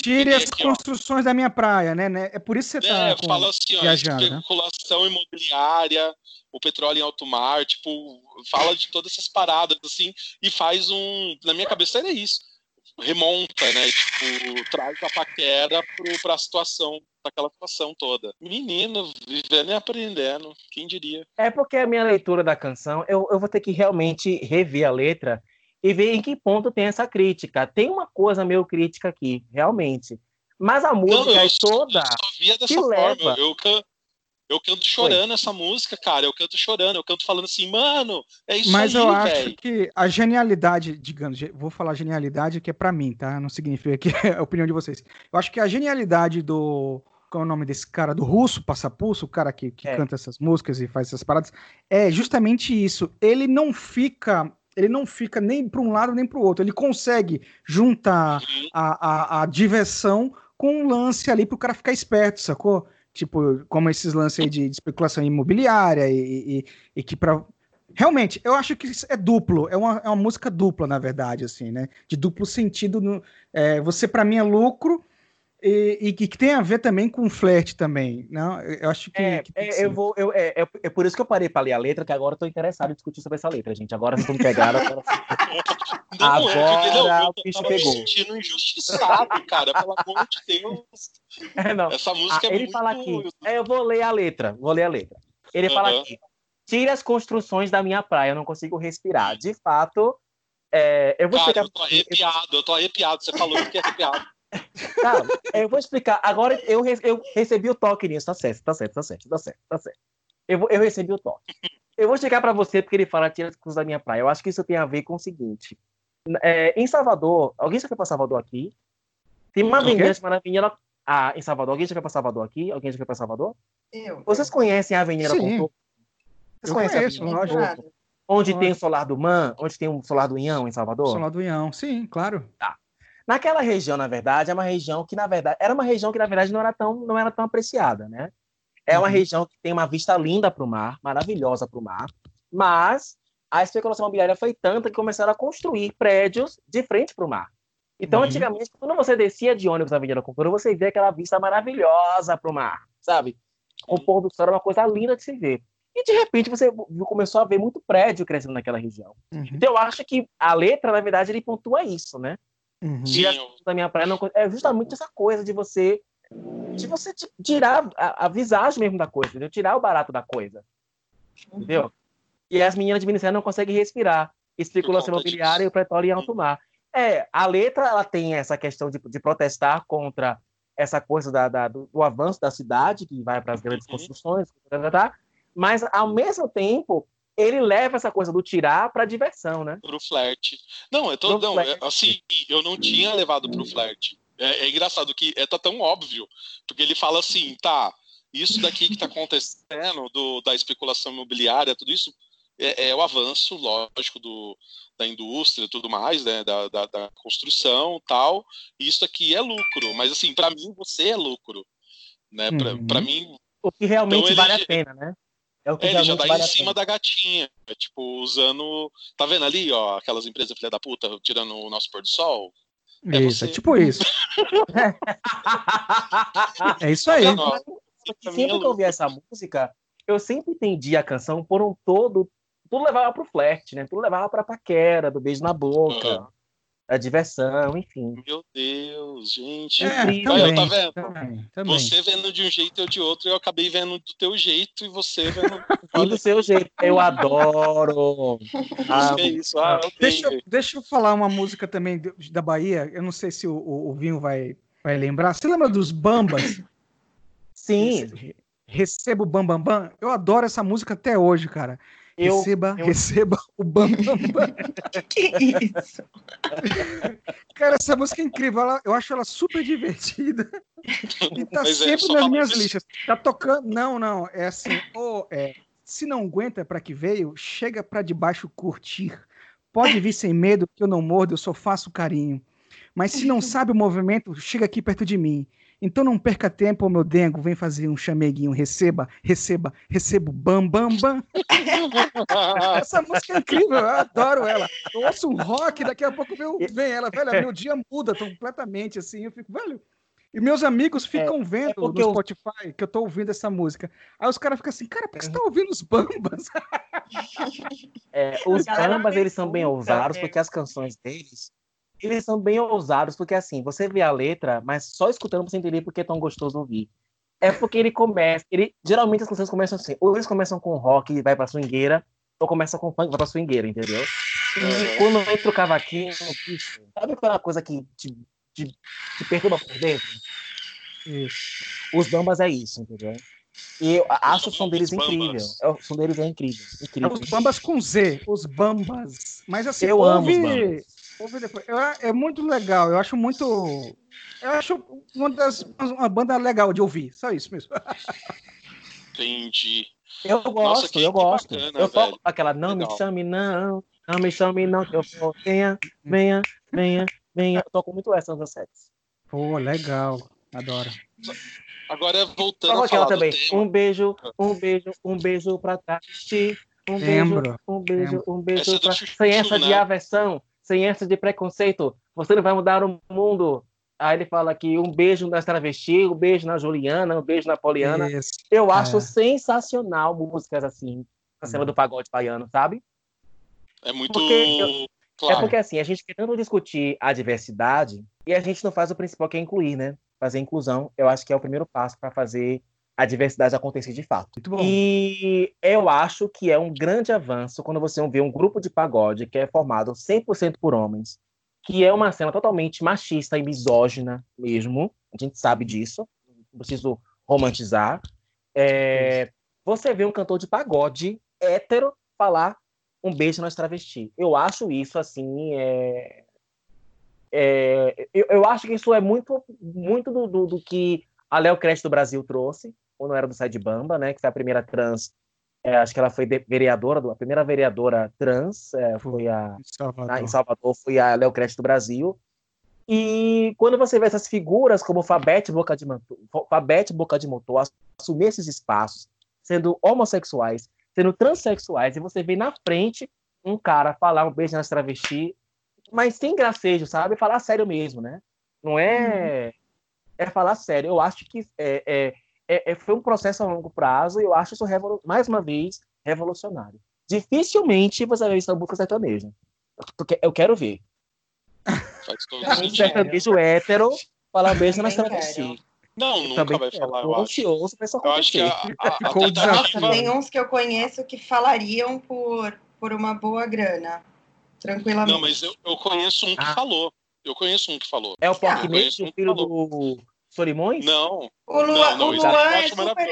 Tire as aqui, construções ó. da minha praia, né, né? É por isso que você tá. É, com, fala assim, ó, viajando, especulação né? imobiliária, o petróleo em alto mar, tipo, fala de todas essas paradas, assim, e faz um. Na minha cabeça era isso remonta, né? Tipo, traz a paquera para a situação, daquela situação toda. Menino, vivendo e aprendendo, quem diria? É porque a minha leitura da canção, eu, eu vou ter que realmente rever a letra e ver em que ponto tem essa crítica. Tem uma coisa meio crítica aqui, realmente. Mas a música Não, eu, é toda. Eu só via dessa forma. Leva... Eu, eu, eu canto chorando Oi. essa música, cara. Eu canto chorando, eu canto falando assim, mano, é isso Mas aí, eu acho véio. que a genialidade, digamos, vou falar genialidade que é para mim, tá? Não significa que [laughs] é a opinião de vocês. Eu acho que a genialidade do. Qual é o nome desse cara? Do russo, Passapulso, o cara que, que é. canta essas músicas e faz essas paradas. É justamente isso. Ele não fica ele não fica nem para um lado nem para o outro. Ele consegue juntar uhum. a, a, a diversão com um lance ali para o cara ficar esperto, sacou? Tipo, como esses lances aí de, de especulação imobiliária e, e, e que para Realmente, eu acho que é duplo, é uma, é uma música dupla, na verdade, assim, né? De duplo sentido. No, é, você, para mim, é lucro, e, e, que tem a ver também com flerte também, não? Eu acho que, é, que é, eu vou, eu, é, é, é, por isso que eu parei para ler a letra, que agora eu tô interessado em discutir sobre essa letra, gente. Agora vocês estão pegaram. Agora, [laughs] não, agora não, o bicho pegou. Me sentindo injustiçado, cara, pelo amor de Deus. [laughs] É, não. Essa música ah, é ele muito... fala aqui. É, eu vou ler a letra, vou ler a letra. Ele fala aqui: tire as construções da minha praia, eu não consigo respirar. De fato, é, eu vou Cara, explicar. Eu tô arrepiado, eu tô arrepiado. Você falou que é arrepiado. Tá, eu vou explicar. Agora eu, eu recebi o toque nisso. Tá certo, tá certo, tá certo, tá certo, tá certo. Eu, eu recebi o toque. Eu vou explicar para você porque ele fala tira as coisas da minha praia. Eu acho que isso tem a ver com o seguinte. É, em Salvador, alguém já foi para Salvador aqui? Tem uma chamada Avenida ah, em Salvador. Alguém já foi para Salvador aqui? Alguém já foi para Salvador? Eu. Vocês conhecem a Avenida Sim. Contorno? Vocês eu conhecem conheço, a Avenida Contorno? Onde tem o Solar do Man? Onde tem o Solar do Inhão em Salvador? Solar do Inhão, sim, claro. Tá. Naquela região, na verdade, é uma região que, na verdade, era uma região que, na verdade, não era tão, não era tão apreciada, né? É uma uhum. região que tem uma vista linda para o mar, maravilhosa para o mar, mas a especulação imobiliária foi tanta que começaram a construir prédios de frente para o mar. Então, uhum. antigamente, quando você descia de ônibus na Avenida Cultura, você via aquela vista maravilhosa para o mar, sabe? O pôr do sol era uma coisa linda de se ver. E, de repente, você começou a ver muito prédio crescendo naquela região. Uhum. Então, eu acho que a letra, na verdade, ele pontua isso, né? Uhum. da minha praia não, é justamente essa coisa de você de você tirar a, a visagem mesmo da coisa, de tirar o barato da coisa. Uhum. Entendeu? E as meninas de Ministério não conseguem respirar. Especulação imobiliária e o petróleo em alto mar. É, a letra ela tem essa questão de, de protestar contra essa coisa da, da do, do, avanço da cidade, que vai para as grandes uhum. construções, tá, tá, tá, mas, ao mesmo tempo, ele leva essa coisa do tirar pra diversão, né? Pro flerte. Não, eu tô, não, é, assim, eu não tinha levado pro flerte. É, é, engraçado que é tá tão óbvio, porque ele fala assim, tá, isso daqui que tá acontecendo, do, da especulação imobiliária, tudo isso, é, é o avanço, lógico, do, da indústria e tudo mais, né, da, da, da construção tal, e isso aqui é lucro, mas assim, para mim você é lucro, né, uhum. para mim... O que realmente então, vale a pena, né? É o que é, ele já vale em cima da gatinha, é, tipo, usando, tá vendo ali, ó, aquelas empresas filha da puta tirando o nosso pôr do sol? É isso, é tipo isso. [laughs] é isso aí. Sempre que eu ouvi essa música, eu sempre entendi a canção por um todo tudo levava pro flerte, né? Tudo levava pra paquera, do beijo na boca, uhum. A diversão, enfim. Meu Deus, gente. É, também, tá vendo? Também, também. Você vendo de um jeito e eu de outro, eu acabei vendo do teu jeito e você vendo. [laughs] e do seu jeito. Eu adoro. [laughs] ah, é isso. Ah, deixa, eu, deixa eu falar uma música também da Bahia. Eu não sei se o, o, o Vinho vai, vai lembrar. Você lembra dos Bambas? Sim. Recebo Bam Bam Bam. Eu adoro essa música até hoje, cara. Eu, receba, eu... receba o Bam Bam Bam. que isso? Cara, essa música é incrível. Ela, eu acho ela super divertida. E tá Mas é, sempre é, nas minhas isso. listas. Tá tocando. Não, não. É assim. Oh, é, se não aguenta para que veio, chega para debaixo curtir. Pode vir sem medo, que eu não mordo, eu só faço carinho. Mas se não [laughs] sabe o movimento, chega aqui perto de mim. Então não perca tempo, meu dengo, vem fazer um chameguinho, receba, receba, recebo, bam, bam, bam. [laughs] Essa música é incrível, eu adoro ela. Eu ouço um rock, daqui a pouco vem, vem ela, velho, [laughs] meu dia muda completamente, assim, eu fico, velho... E meus amigos é, ficam é, vendo é no Spotify eu... que eu tô ouvindo essa música. Aí os caras ficam assim, cara, por que você tá ouvindo os bambas? É, [laughs] os bambas, eles são bem ousados, porque as canções deles eles são bem ousados, porque assim, você vê a letra, mas só escutando você entender porque é tão gostoso ouvir. É porque ele começa, ele geralmente as canções começam assim, ou eles começam com rock e vai pra swingueira, ou começa com funk e vai pra swingueira, entendeu? E quando entra o cavaquinho, sabe aquela coisa que te, te, te perturba por dentro? Isso. Os bambas é isso, entendeu? E eu acho o som deles incrível. É, o som deles é incrível. incrível. É os bambas com Z, os bambas. Mas assim, eu ouve... amo os bambas é muito legal. Eu acho muito. Eu acho uma, das, uma banda legal de ouvir. Só isso mesmo. Entendi. Eu gosto, Nossa, que, eu que gosto. Bacana, eu toco aquela não legal. me chame, não. Não me chame, não, que eu vou. Venha, venha, venha, venha. Eu toco muito essa nos sets. Pô, legal. Adoro. Agora voltando a falar também. Um beijo, um beijo, um beijo pra trás. Um Lembro. beijo, um beijo, um beijo essa pra... Sem essa de né? aversão sem essa de preconceito, você não vai mudar o mundo. Aí ele fala que um beijo nas travestis, um beijo na Juliana, um beijo na Poliana. Isso. Eu acho é. sensacional músicas assim, na cena do pagode baiano, sabe? É muito. Eu, claro. É porque assim, a gente quer tanto discutir a diversidade e a gente não faz o principal que é incluir, né? Fazer inclusão, eu acho que é o primeiro passo para fazer a diversidade acontecer de fato. E eu acho que é um grande avanço quando você vê um grupo de pagode que é formado 100% por homens, que é uma cena totalmente machista e misógina mesmo, a gente sabe disso, não preciso romantizar. É, você vê um cantor de pagode hétero falar um beijo nas travesti. Eu acho isso, assim, é... É, eu, eu, acho que isso é muito, muito do, do, do que a Léo Cresce do Brasil trouxe, ou não era do Side Bamba, né? Que foi a primeira trans. É, acho que ela foi vereadora, a primeira vereadora trans é, foi a Salvador. Na, em Salvador, foi a Léo do Brasil. E quando você vê essas figuras como Fabete Boca de Fabete Boca de Motor assumir esses espaços, sendo homossexuais, sendo transexuais, e você vê na frente um cara falar um beijo nas travesti, mas sem gracejo, sabe? Falar sério mesmo, né? Não é. Uhum. É falar sério. Eu acho que é, é é, é, foi um processo a longo prazo e eu acho isso, mais uma vez, revolucionário. Dificilmente você vai ver isso na música sertaneja. Porque eu quero ver. um sertanejo hétero falar um beijo na travesti. Não, nunca Também vai falar. Eu. Eu acho que a, a, a [laughs] tentativa... Tem uns que eu conheço que falariam por, por uma boa grana. Tranquilamente. Não, mas eu, eu conheço um que ah. falou. Eu conheço um que falou. É o Pork ah, o filho do Solimões? Não. O Luan, não, não, o Luan é, super,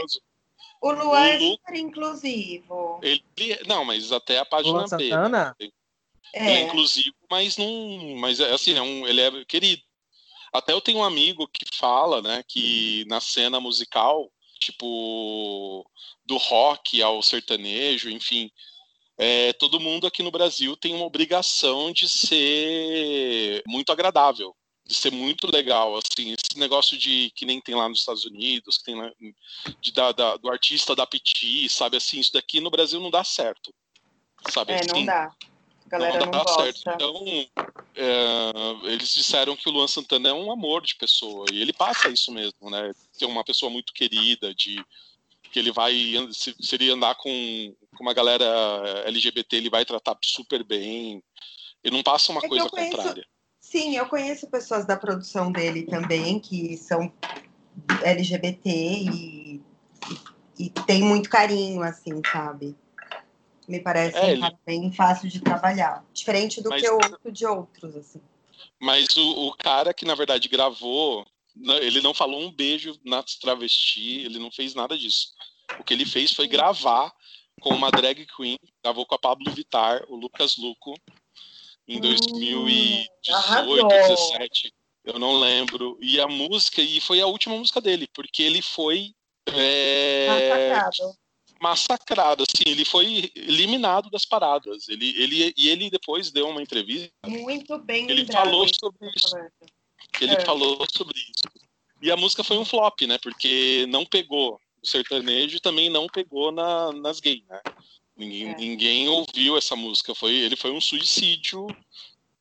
O Luan é super inclusivo. Ele, não, mas até a página Luan B. Santana? Né? É. Ele é inclusivo, mas não. Mas é assim, é um, ele é querido. Até eu tenho um amigo que fala, né, que na cena musical, tipo, do rock ao sertanejo, enfim, é, todo mundo aqui no Brasil tem uma obrigação de ser muito agradável, de ser muito legal, assim, esse negócio de que nem tem lá nos Estados Unidos, que tem lá, de, da, da, do artista da Piti, sabe assim, isso daqui no Brasil não dá certo, sabe? É, assim, não dá. A galera não, não dá certo. Então, é, eles disseram que o Luan Santana é um amor de pessoa e ele passa isso mesmo, né? Ser uma pessoa muito querida, de que ele vai se, se ele andar com, com uma galera LGBT, ele vai tratar super bem. Ele não passa uma é coisa conheço, contrária. Sim, eu conheço pessoas da produção dele também que são LGBT e, e, e tem muito carinho, assim, sabe? Me parece é, ele... bem fácil de trabalhar. Diferente do Mas... que eu ouço de outros, assim. Mas o, o cara que, na verdade, gravou ele não falou um beijo na travesti, ele não fez nada disso. O que ele fez foi gravar com uma drag queen, gravou com a Pablo Vitar, o Lucas Luco, em 2018, 2017, eu não lembro. E a música, e foi a última música dele, porque ele foi é, massacrado. massacrado, assim, ele foi eliminado das paradas. Ele, ele, e ele depois deu uma entrevista. Muito bem Ele lembrado, falou sobre isso. Ele é. falou sobre isso. E a música foi um flop, né? Porque não pegou o sertanejo e também não pegou na, nas gays, né? Ninguém, é. ninguém ouviu essa música. Foi, ele foi um suicídio,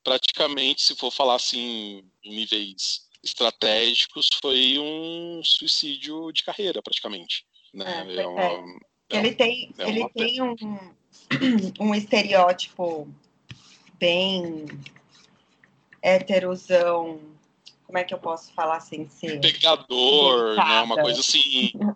praticamente, se for falar assim, em níveis estratégicos, foi um suicídio de carreira, praticamente. Né? É, é uma, é ele tem, é ele tem um, [clears throat] um estereótipo bem heterosão como é que eu posso falar sem ser pegador, né? Uma coisa assim. [laughs]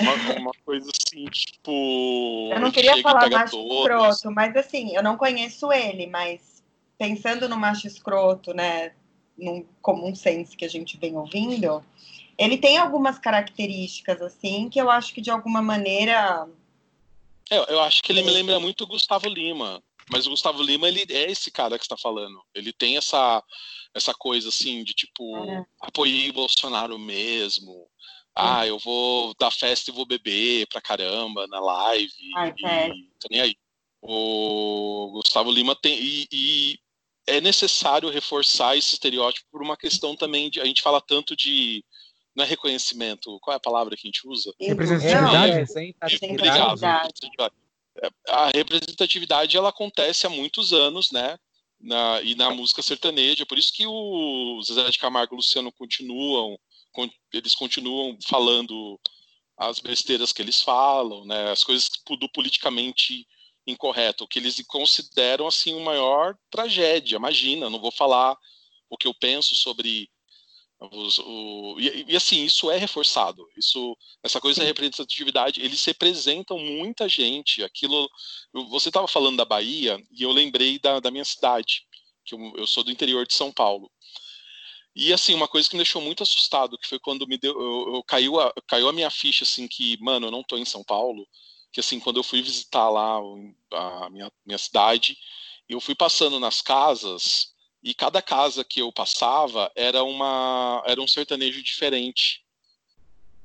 uma, uma, coisa assim, tipo. Eu não queria falar macho escroto, mas assim, eu não conheço ele, mas pensando no macho escroto, né? Num comum sense que a gente vem ouvindo, ele tem algumas características, assim, que eu acho que de alguma maneira. É, eu acho que ele me lembra muito o Gustavo Lima. Mas o Gustavo Lima, ele é esse cara que está falando. Ele tem essa essa coisa assim de tipo, é. apoiei Bolsonaro mesmo. Ah, eu vou dar festa e vou beber pra caramba na live. Ai, e, tô nem aí. O Gustavo Lima tem. E, e, é necessário reforçar esse estereótipo por uma questão também de. A gente fala tanto de. Não é reconhecimento, qual é a palavra que a gente usa? Representatividade. É, obrigado. A representatividade ela acontece há muitos anos, né? na, e na música sertaneja. Por isso que o Zezé de Camargo e o Luciano continuam, con, eles continuam falando as besteiras que eles falam, né, as coisas do politicamente incorreto, o que eles consideram assim o maior tragédia. Imagina, não vou falar o que eu penso sobre os, o, e, e, assim, isso é reforçado. Isso, essa coisa da representatividade, eles representam muita gente. Aquilo, você estava falando da Bahia e eu lembrei da, da minha cidade, que eu, eu, sou do interior de São Paulo. E assim, uma coisa que me deixou muito assustado, que foi quando me deu, eu, eu caiu, a, caiu a minha ficha assim que, mano, eu não tô em São Paulo, que assim, quando eu fui visitar lá a minha, minha cidade, eu fui passando nas casas e cada casa que eu passava era uma era um sertanejo diferente.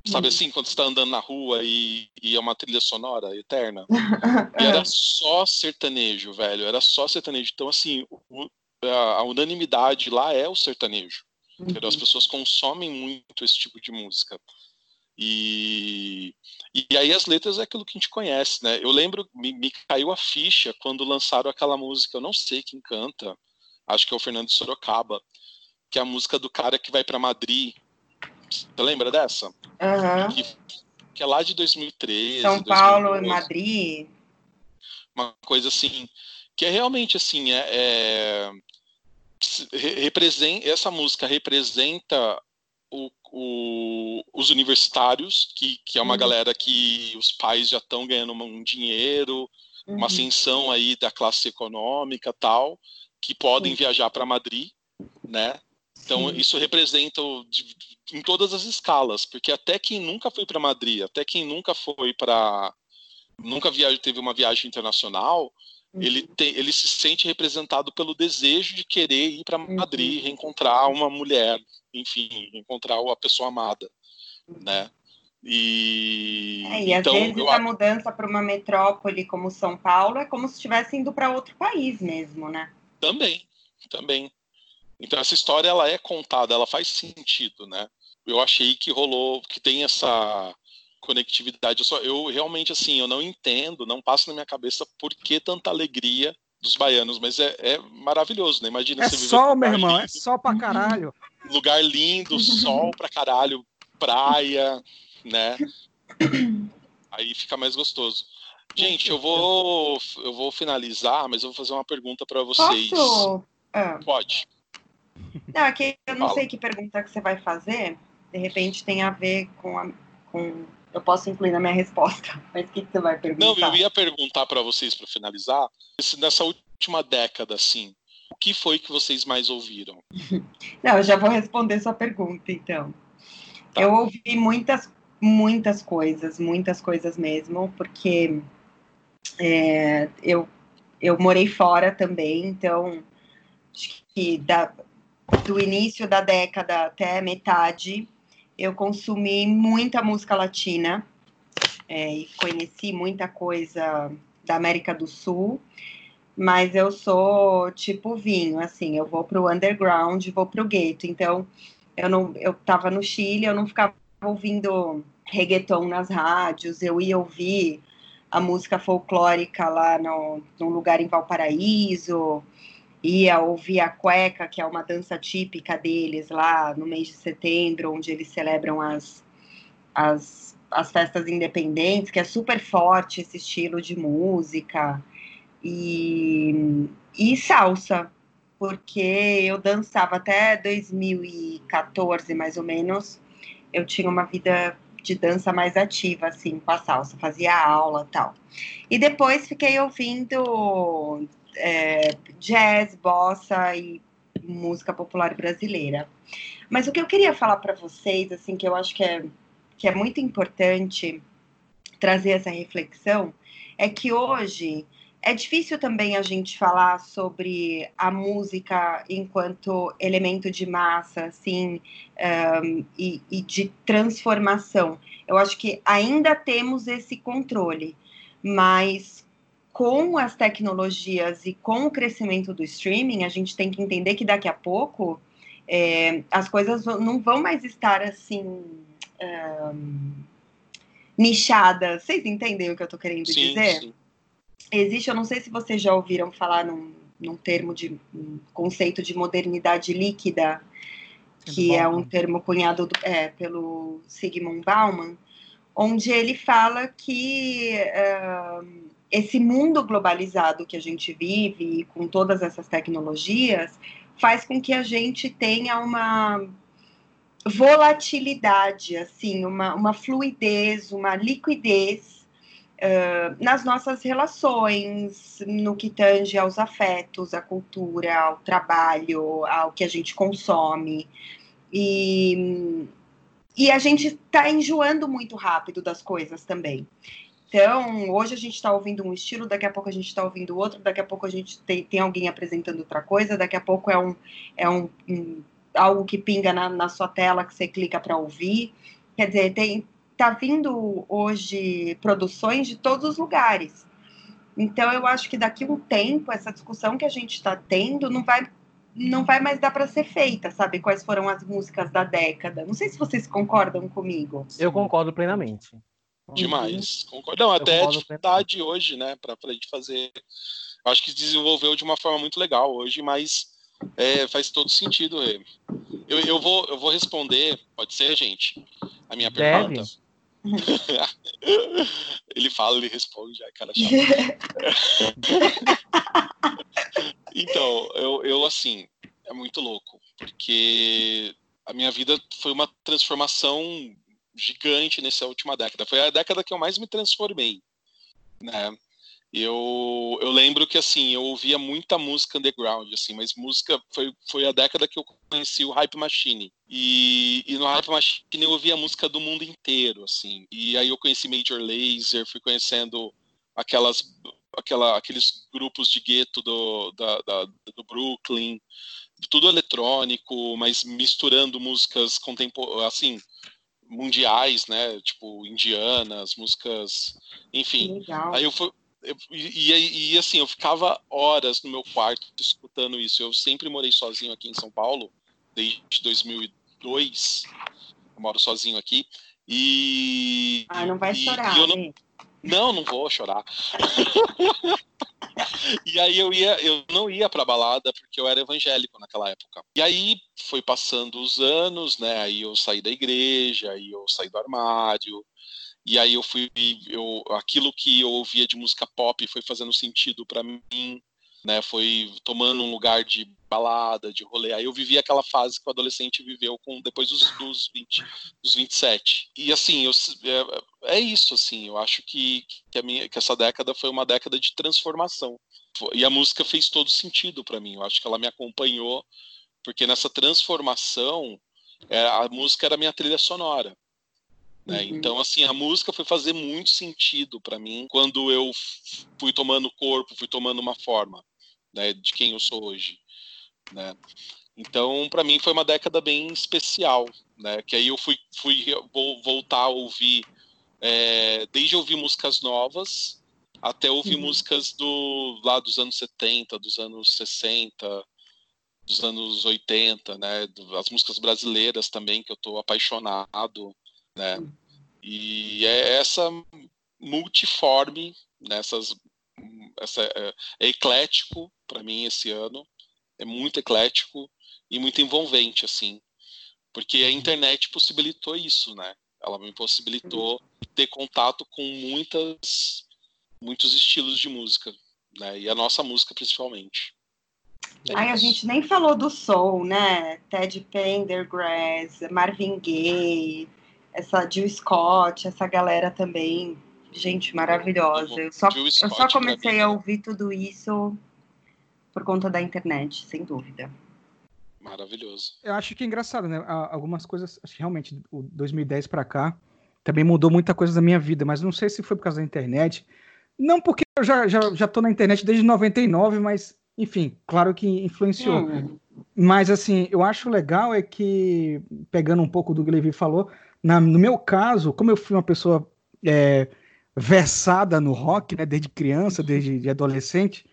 Sabe uhum. assim, quando você está andando na rua e, e, é uma trilha sonora eterna? [laughs] e era só sertanejo, velho. Era só sertanejo. Então, assim, o, a, a, unanimidade lá é o sertanejo. Uhum. As pessoas consomem muito esse tipo de música. E, e aí as letras é aquilo que a gente conhece, né? Eu lembro, me, me caiu a ficha quando lançaram aquela música, eu não sei quem canta, acho que é o Fernando Sorocaba, que é a música do cara que vai para Madrid. Você lembra dessa? Uhum. Que, que, é lá de 2013. São Paulo e Madrid. Uma coisa assim, que é realmente assim, é, é representa, essa música representa o, o, os universitários, que, que é uma uhum. galera que os pais já estão ganhando um dinheiro, uhum. uma ascensão aí da classe econômica tal, que podem Sim. viajar para Madrid, né? Então Sim. isso representa de, em todas as escalas, porque até quem nunca foi para Madrid, até quem nunca foi para nunca teve uma viagem internacional, uhum. Ele, tem, ele se sente representado pelo desejo de querer ir para Madrid, uhum. reencontrar uma mulher, enfim, encontrar a pessoa amada, né? E, é, e então, às vezes eu... a mudança para uma metrópole como São Paulo é como se estivesse indo para outro país mesmo, né? Também, também. Então essa história ela é contada, ela faz sentido, né? Eu achei que rolou, que tem essa conectividade. Eu, só, eu realmente assim, eu não entendo, não passa na minha cabeça por que tanta alegria dos baianos, mas é, é maravilhoso, né? Imagina é você só, meu irmão, lindo, é só pra caralho. [laughs] Lugar lindo, sol pra caralho, praia, né? Aí fica mais gostoso. Gente, eu vou eu vou finalizar, mas eu vou fazer uma pergunta para vocês. Posso? Ah. Pode. Não, aqui é eu não Fala. sei que pergunta que você vai fazer. De repente tem a ver com, a, com eu posso incluir na minha resposta, [laughs] mas o que, que você vai perguntar? Não, eu ia perguntar para vocês para finalizar, nessa última década, assim, o que foi que vocês mais ouviram? [laughs] Não, eu já vou responder sua pergunta, então. Tá. Eu ouvi muitas, muitas coisas, muitas coisas mesmo, porque é, eu, eu morei fora também, então acho que da, do início da década até metade eu consumi muita música latina é, e conheci muita coisa da América do Sul, mas eu sou tipo vinho, assim, eu vou pro underground, vou pro gueto, então eu não, eu tava no Chile, eu não ficava ouvindo reggaeton nas rádios, eu ia ouvir a música folclórica lá no, num lugar em Valparaíso, ia ouvir a cueca, que é uma dança típica deles lá no mês de setembro, onde eles celebram as, as, as festas independentes, que é super forte esse estilo de música. E, e salsa, porque eu dançava até 2014, mais ou menos. Eu tinha uma vida de dança mais ativa, assim, com a salsa, fazia aula tal. E depois fiquei ouvindo é, jazz, bossa e música popular brasileira. Mas o que eu queria falar para vocês, assim, que eu acho que é, que é muito importante trazer essa reflexão, é que hoje é difícil também a gente falar sobre a música enquanto elemento de massa, assim, um, e, e de transformação. Eu acho que ainda temos esse controle, mas com as tecnologias e com o crescimento do streaming, a gente tem que entender que daqui a pouco é, as coisas não vão mais estar assim um, nichadas. Vocês entendem o que eu estou querendo sim, dizer? Sim. Existe, eu não sei se vocês já ouviram falar num, num termo de um conceito de modernidade líquida, que é um termo cunhado do, é, pelo Sigmund Bauman, onde ele fala que uh, esse mundo globalizado que a gente vive, com todas essas tecnologias, faz com que a gente tenha uma volatilidade, assim, uma, uma fluidez, uma liquidez uh, nas nossas relações, no que tange aos afetos, à cultura, ao trabalho, ao que a gente consome. E, e a gente está enjoando muito rápido das coisas também. Então, hoje a gente está ouvindo um estilo, daqui a pouco a gente está ouvindo outro, daqui a pouco a gente tem, tem alguém apresentando outra coisa, daqui a pouco é um, é um, um algo que pinga na, na sua tela que você clica para ouvir. Quer dizer, tem, tá vindo hoje produções de todos os lugares. Então, eu acho que daqui um tempo, essa discussão que a gente está tendo não vai, não vai mais dar para ser feita, sabe? Quais foram as músicas da década. Não sei se vocês concordam comigo. Eu concordo plenamente. Demais. Concordo. Não, até a dificuldade hoje, né, para a gente fazer. Acho que desenvolveu de uma forma muito legal hoje, mas é, faz todo sentido. Eu, eu, vou, eu vou responder, pode ser, gente, a minha pergunta. [laughs] ele fala, ele responde, ai, cara [laughs] então, eu, eu, assim, é muito louco, porque a minha vida foi uma transformação gigante nessa última década. Foi a década que eu mais me transformei, né? Eu, eu lembro que assim, eu ouvia muita música underground, assim, mas música foi, foi a década que eu conheci o Hype Machine. E, e no Hype Machine eu ouvia música do mundo inteiro, assim. E aí eu conheci Major Lazer, fui conhecendo aquelas, aquela, aqueles grupos de gueto do, da, da, do Brooklyn, tudo eletrônico, mas misturando músicas contemporâneas, assim, mundiais, né? Tipo, indianas, músicas, enfim. Legal. Aí eu fui, e, e, e, assim, eu ficava horas no meu quarto escutando isso. Eu sempre morei sozinho aqui em São Paulo, desde 2002. Eu moro sozinho aqui. E. Ah, não vai e, chorar. E não, não, não vou chorar. [laughs] [laughs] e aí eu ia, eu não ia pra balada porque eu era evangélico naquela época. E aí foi passando os anos, né? Aí eu saí da igreja, aí eu saí do armário, e aí eu fui, eu, aquilo que eu ouvia de música pop foi fazendo sentido para mim, né? Foi tomando um lugar de balada, de rolê. Aí eu vivi aquela fase que o adolescente viveu com depois dos, dos 20, dos 27. E assim, eu, é, isso, assim, eu acho que, que, a minha, que essa década foi uma década de transformação. E a música fez todo sentido para mim. Eu acho que ela me acompanhou, porque nessa transformação, é, a música era a minha trilha sonora. Né? Uhum. Então, assim, a música foi fazer muito sentido para mim quando eu fui tomando corpo, fui tomando uma forma né, de quem eu sou hoje. Né? Então, para mim, foi uma década bem especial, né? Que aí eu fui, fui vou voltar a ouvir, é, desde ouvir músicas novas até ouvir uhum. músicas do lá dos anos 70, dos anos 60, dos anos 80, né? As músicas brasileiras também, que eu estou apaixonado né? E é essa multiforme, nessas, essa, é, é eclético para mim esse ano, é muito eclético e muito envolvente, assim, porque a uhum. internet possibilitou isso, né? Ela me possibilitou ter contato com muitas, muitos estilos de música, né? E a nossa música principalmente. É Ai, a gente nem falou do soul, né? Ted Pendergrass, Marvin Gaye, essa Jill Scott, essa galera também, gente maravilhosa. Eu só, eu só comecei a ouvir tudo isso por conta da internet, sem dúvida. Maravilhoso. Eu acho que é engraçado, né? Algumas coisas, acho que realmente, o 2010 para cá, também mudou muita coisa da minha vida, mas não sei se foi por causa da internet. Não porque eu já, já, já tô na internet desde 99, mas, enfim, claro que influenciou. Hum. Mas, assim, eu acho legal é que, pegando um pouco do que o Levi falou, na, no meu caso, como eu fui uma pessoa é, versada no rock, né, desde criança, desde de adolescente,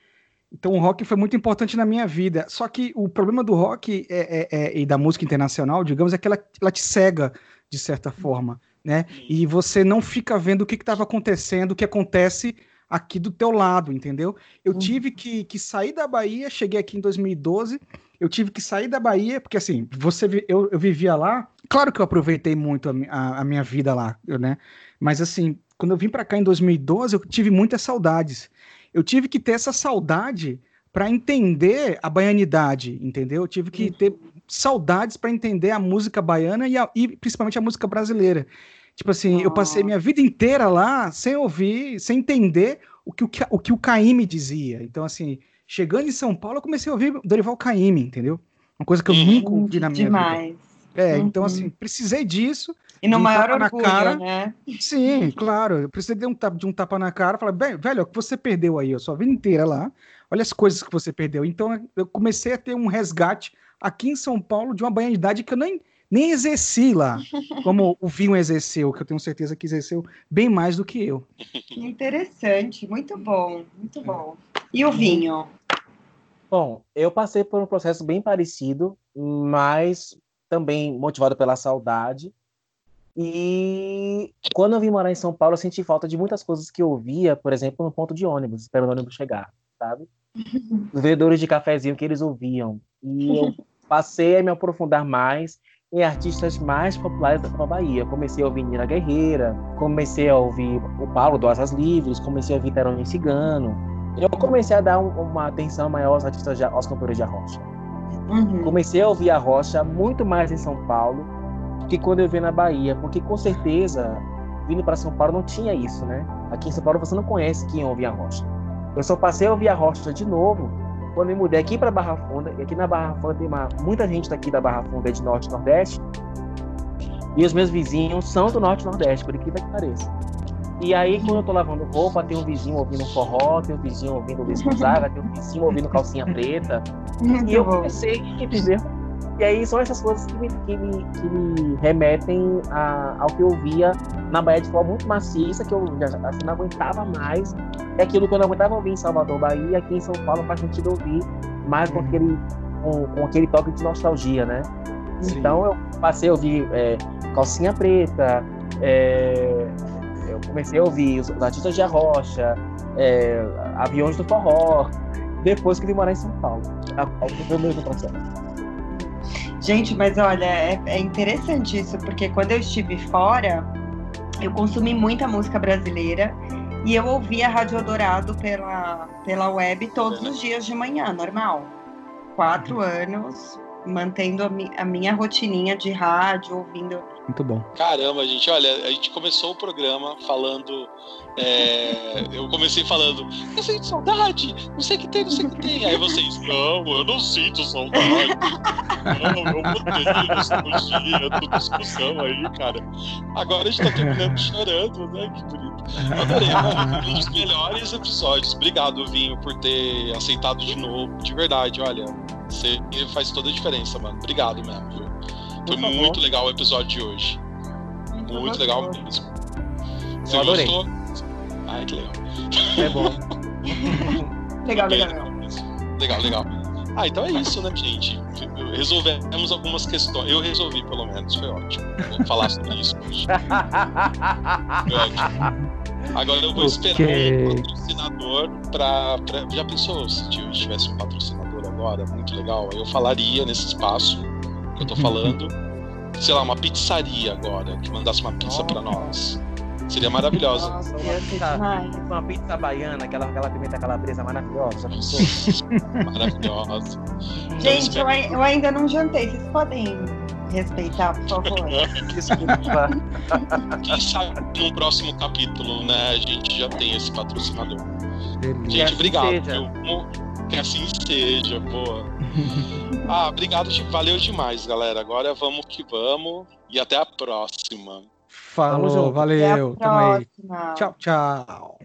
então o rock foi muito importante na minha vida. Só que o problema do rock é, é, é, e da música internacional, digamos, é que ela, ela te cega de certa forma, né? E você não fica vendo o que estava acontecendo, o que acontece aqui do teu lado, entendeu? Eu uhum. tive que, que sair da Bahia, cheguei aqui em 2012, eu tive que sair da Bahia, porque assim, você eu, eu vivia lá, claro que eu aproveitei muito a, a, a minha vida lá, né? Mas assim, quando eu vim para cá em 2012, eu tive muitas saudades. Eu tive que ter essa saudade para entender a baianidade, entendeu? Eu tive que ter saudades para entender a música baiana e, a, e, principalmente a música brasileira. Tipo assim, oh. eu passei minha vida inteira lá sem ouvir, sem entender o que o, o, que o Caíme dizia. Então, assim, chegando em São Paulo, eu comecei a ouvir Dorival Caymmi, entendeu? Uma coisa que eu nunca ouvi na minha Demais. vida. É, uhum. então assim, precisei disso. E no um maior orgulho, cara. né? Sim, claro. Eu precisei de um, tapa, de um tapa na cara. Falar, bem, velho, o que você perdeu aí, a sua vida inteira lá. Olha as coisas que você perdeu. Então eu comecei a ter um resgate aqui em São Paulo de uma banhadidade que eu nem, nem exerci lá, [laughs] como o Vinho exerceu, que eu tenho certeza que exerceu bem mais do que eu. Interessante, muito bom, muito bom. E o vinho? Bom, eu passei por um processo bem parecido, mas também motivado pela saudade. E quando eu vim morar em São Paulo, eu senti falta de muitas coisas que eu via, por exemplo, no ponto de ônibus, esperando o ônibus chegar, sabe? [laughs] Os vendedores de cafezinho que eles ouviam. E eu passei a me aprofundar mais em artistas mais populares da Bahia. Comecei a ouvir Nina Guerreira, comecei a ouvir o Paulo do Asas Livres, comecei a ouvir Terone Cigano. Eu comecei a dar um, uma atenção maior aos artistas, de, aos cantores de arrocha. Uhum. Comecei a ouvir a rocha muito mais em São Paulo que quando eu vi na Bahia, porque com certeza, vindo para São Paulo não tinha isso, né? Aqui em São Paulo você não conhece quem ouve a rocha. Eu só passei a ouvir a rocha de novo quando me mudei aqui para Barra Funda. E aqui na Barra Funda tem uma, muita gente daqui da Barra Funda é de Norte e Nordeste. E os meus vizinhos são do Norte e Nordeste, por incrível que pareça. E aí, quando eu tô lavando roupa, tem um vizinho ouvindo forró, tem um vizinho ouvindo Luiz Gonzaga, tem um vizinho ouvindo calcinha preta. [laughs] e eu comecei, entendeu? E aí são essas coisas que me, que me, que me remetem a, ao que eu via na Bahia de forma muito maciça, que eu já assim, não aguentava mais. É aquilo que eu não aguentava ouvir em Salvador, Bahia, aqui em São Paulo faz sentido ouvir, mais com uhum. aquele, com, com, aquele toque de nostalgia, né? Sim. Então eu passei a ouvir é, Calcinha Preta, é, eu comecei a ouvir os artistas de Arrocha, é, Aviões do Forró, depois que vim morar em São Paulo. Foi o mesmo processo. Gente, mas olha, é, é interessante isso, porque quando eu estive fora, eu consumi muita música brasileira e eu ouvia a Rádio Dourado pela, pela web todos os dias de manhã, normal. Quatro uhum. anos, mantendo a, mi, a minha rotininha de rádio, ouvindo muito bom. Caramba, gente, olha, a gente começou o programa falando. É, eu comecei falando, eu sinto saudade, não sei o que tem, não sei o que tem. Aí vocês, não, eu não sinto saudade. Não, eu mudei nostalgia, tudo discussão aí, cara. Agora a gente tá terminando chorando, né? Que bonito. Adorei, mano. Um dos melhores episódios. Obrigado, Vinho, por ter aceitado de novo. De verdade, olha. Você faz toda a diferença, mano. Obrigado mesmo, viu? Foi muito legal o episódio de hoje. Muito legal mesmo. Você Eu adorei. gostou? Ai, que legal. É bom. [laughs] legal, legal. Legal, legal. Ah, então é isso, né, gente? Resolvemos algumas questões. Eu resolvi, pelo menos. Foi ótimo. Vou falar sobre isso hoje. Foi ótimo. Agora eu vou esperar okay. um patrocinador pra, pra, Já pensou se tivesse um patrocinador agora? Muito legal. Eu falaria nesse espaço que eu tô falando. [laughs] sei lá, uma pizzaria agora, que mandasse uma pizza para nós. Seria maravilhosa. Nossa, uma, pizza, uma pizza baiana, aquela, aquela pimenta calabresa maravilhosa. [laughs] maravilhosa. Gente, eu, eu, ainda não jantei. Vocês podem respeitar, por favor? [laughs] Desculpa. Quem sabe no próximo capítulo, né, a gente já tem esse patrocinador. Gente, assim obrigado. Que assim seja, boa. [laughs] Ah, obrigado, valeu demais, galera. Agora vamos que vamos e até a próxima. Falou, valeu. Tamo aí. Tchau, tchau.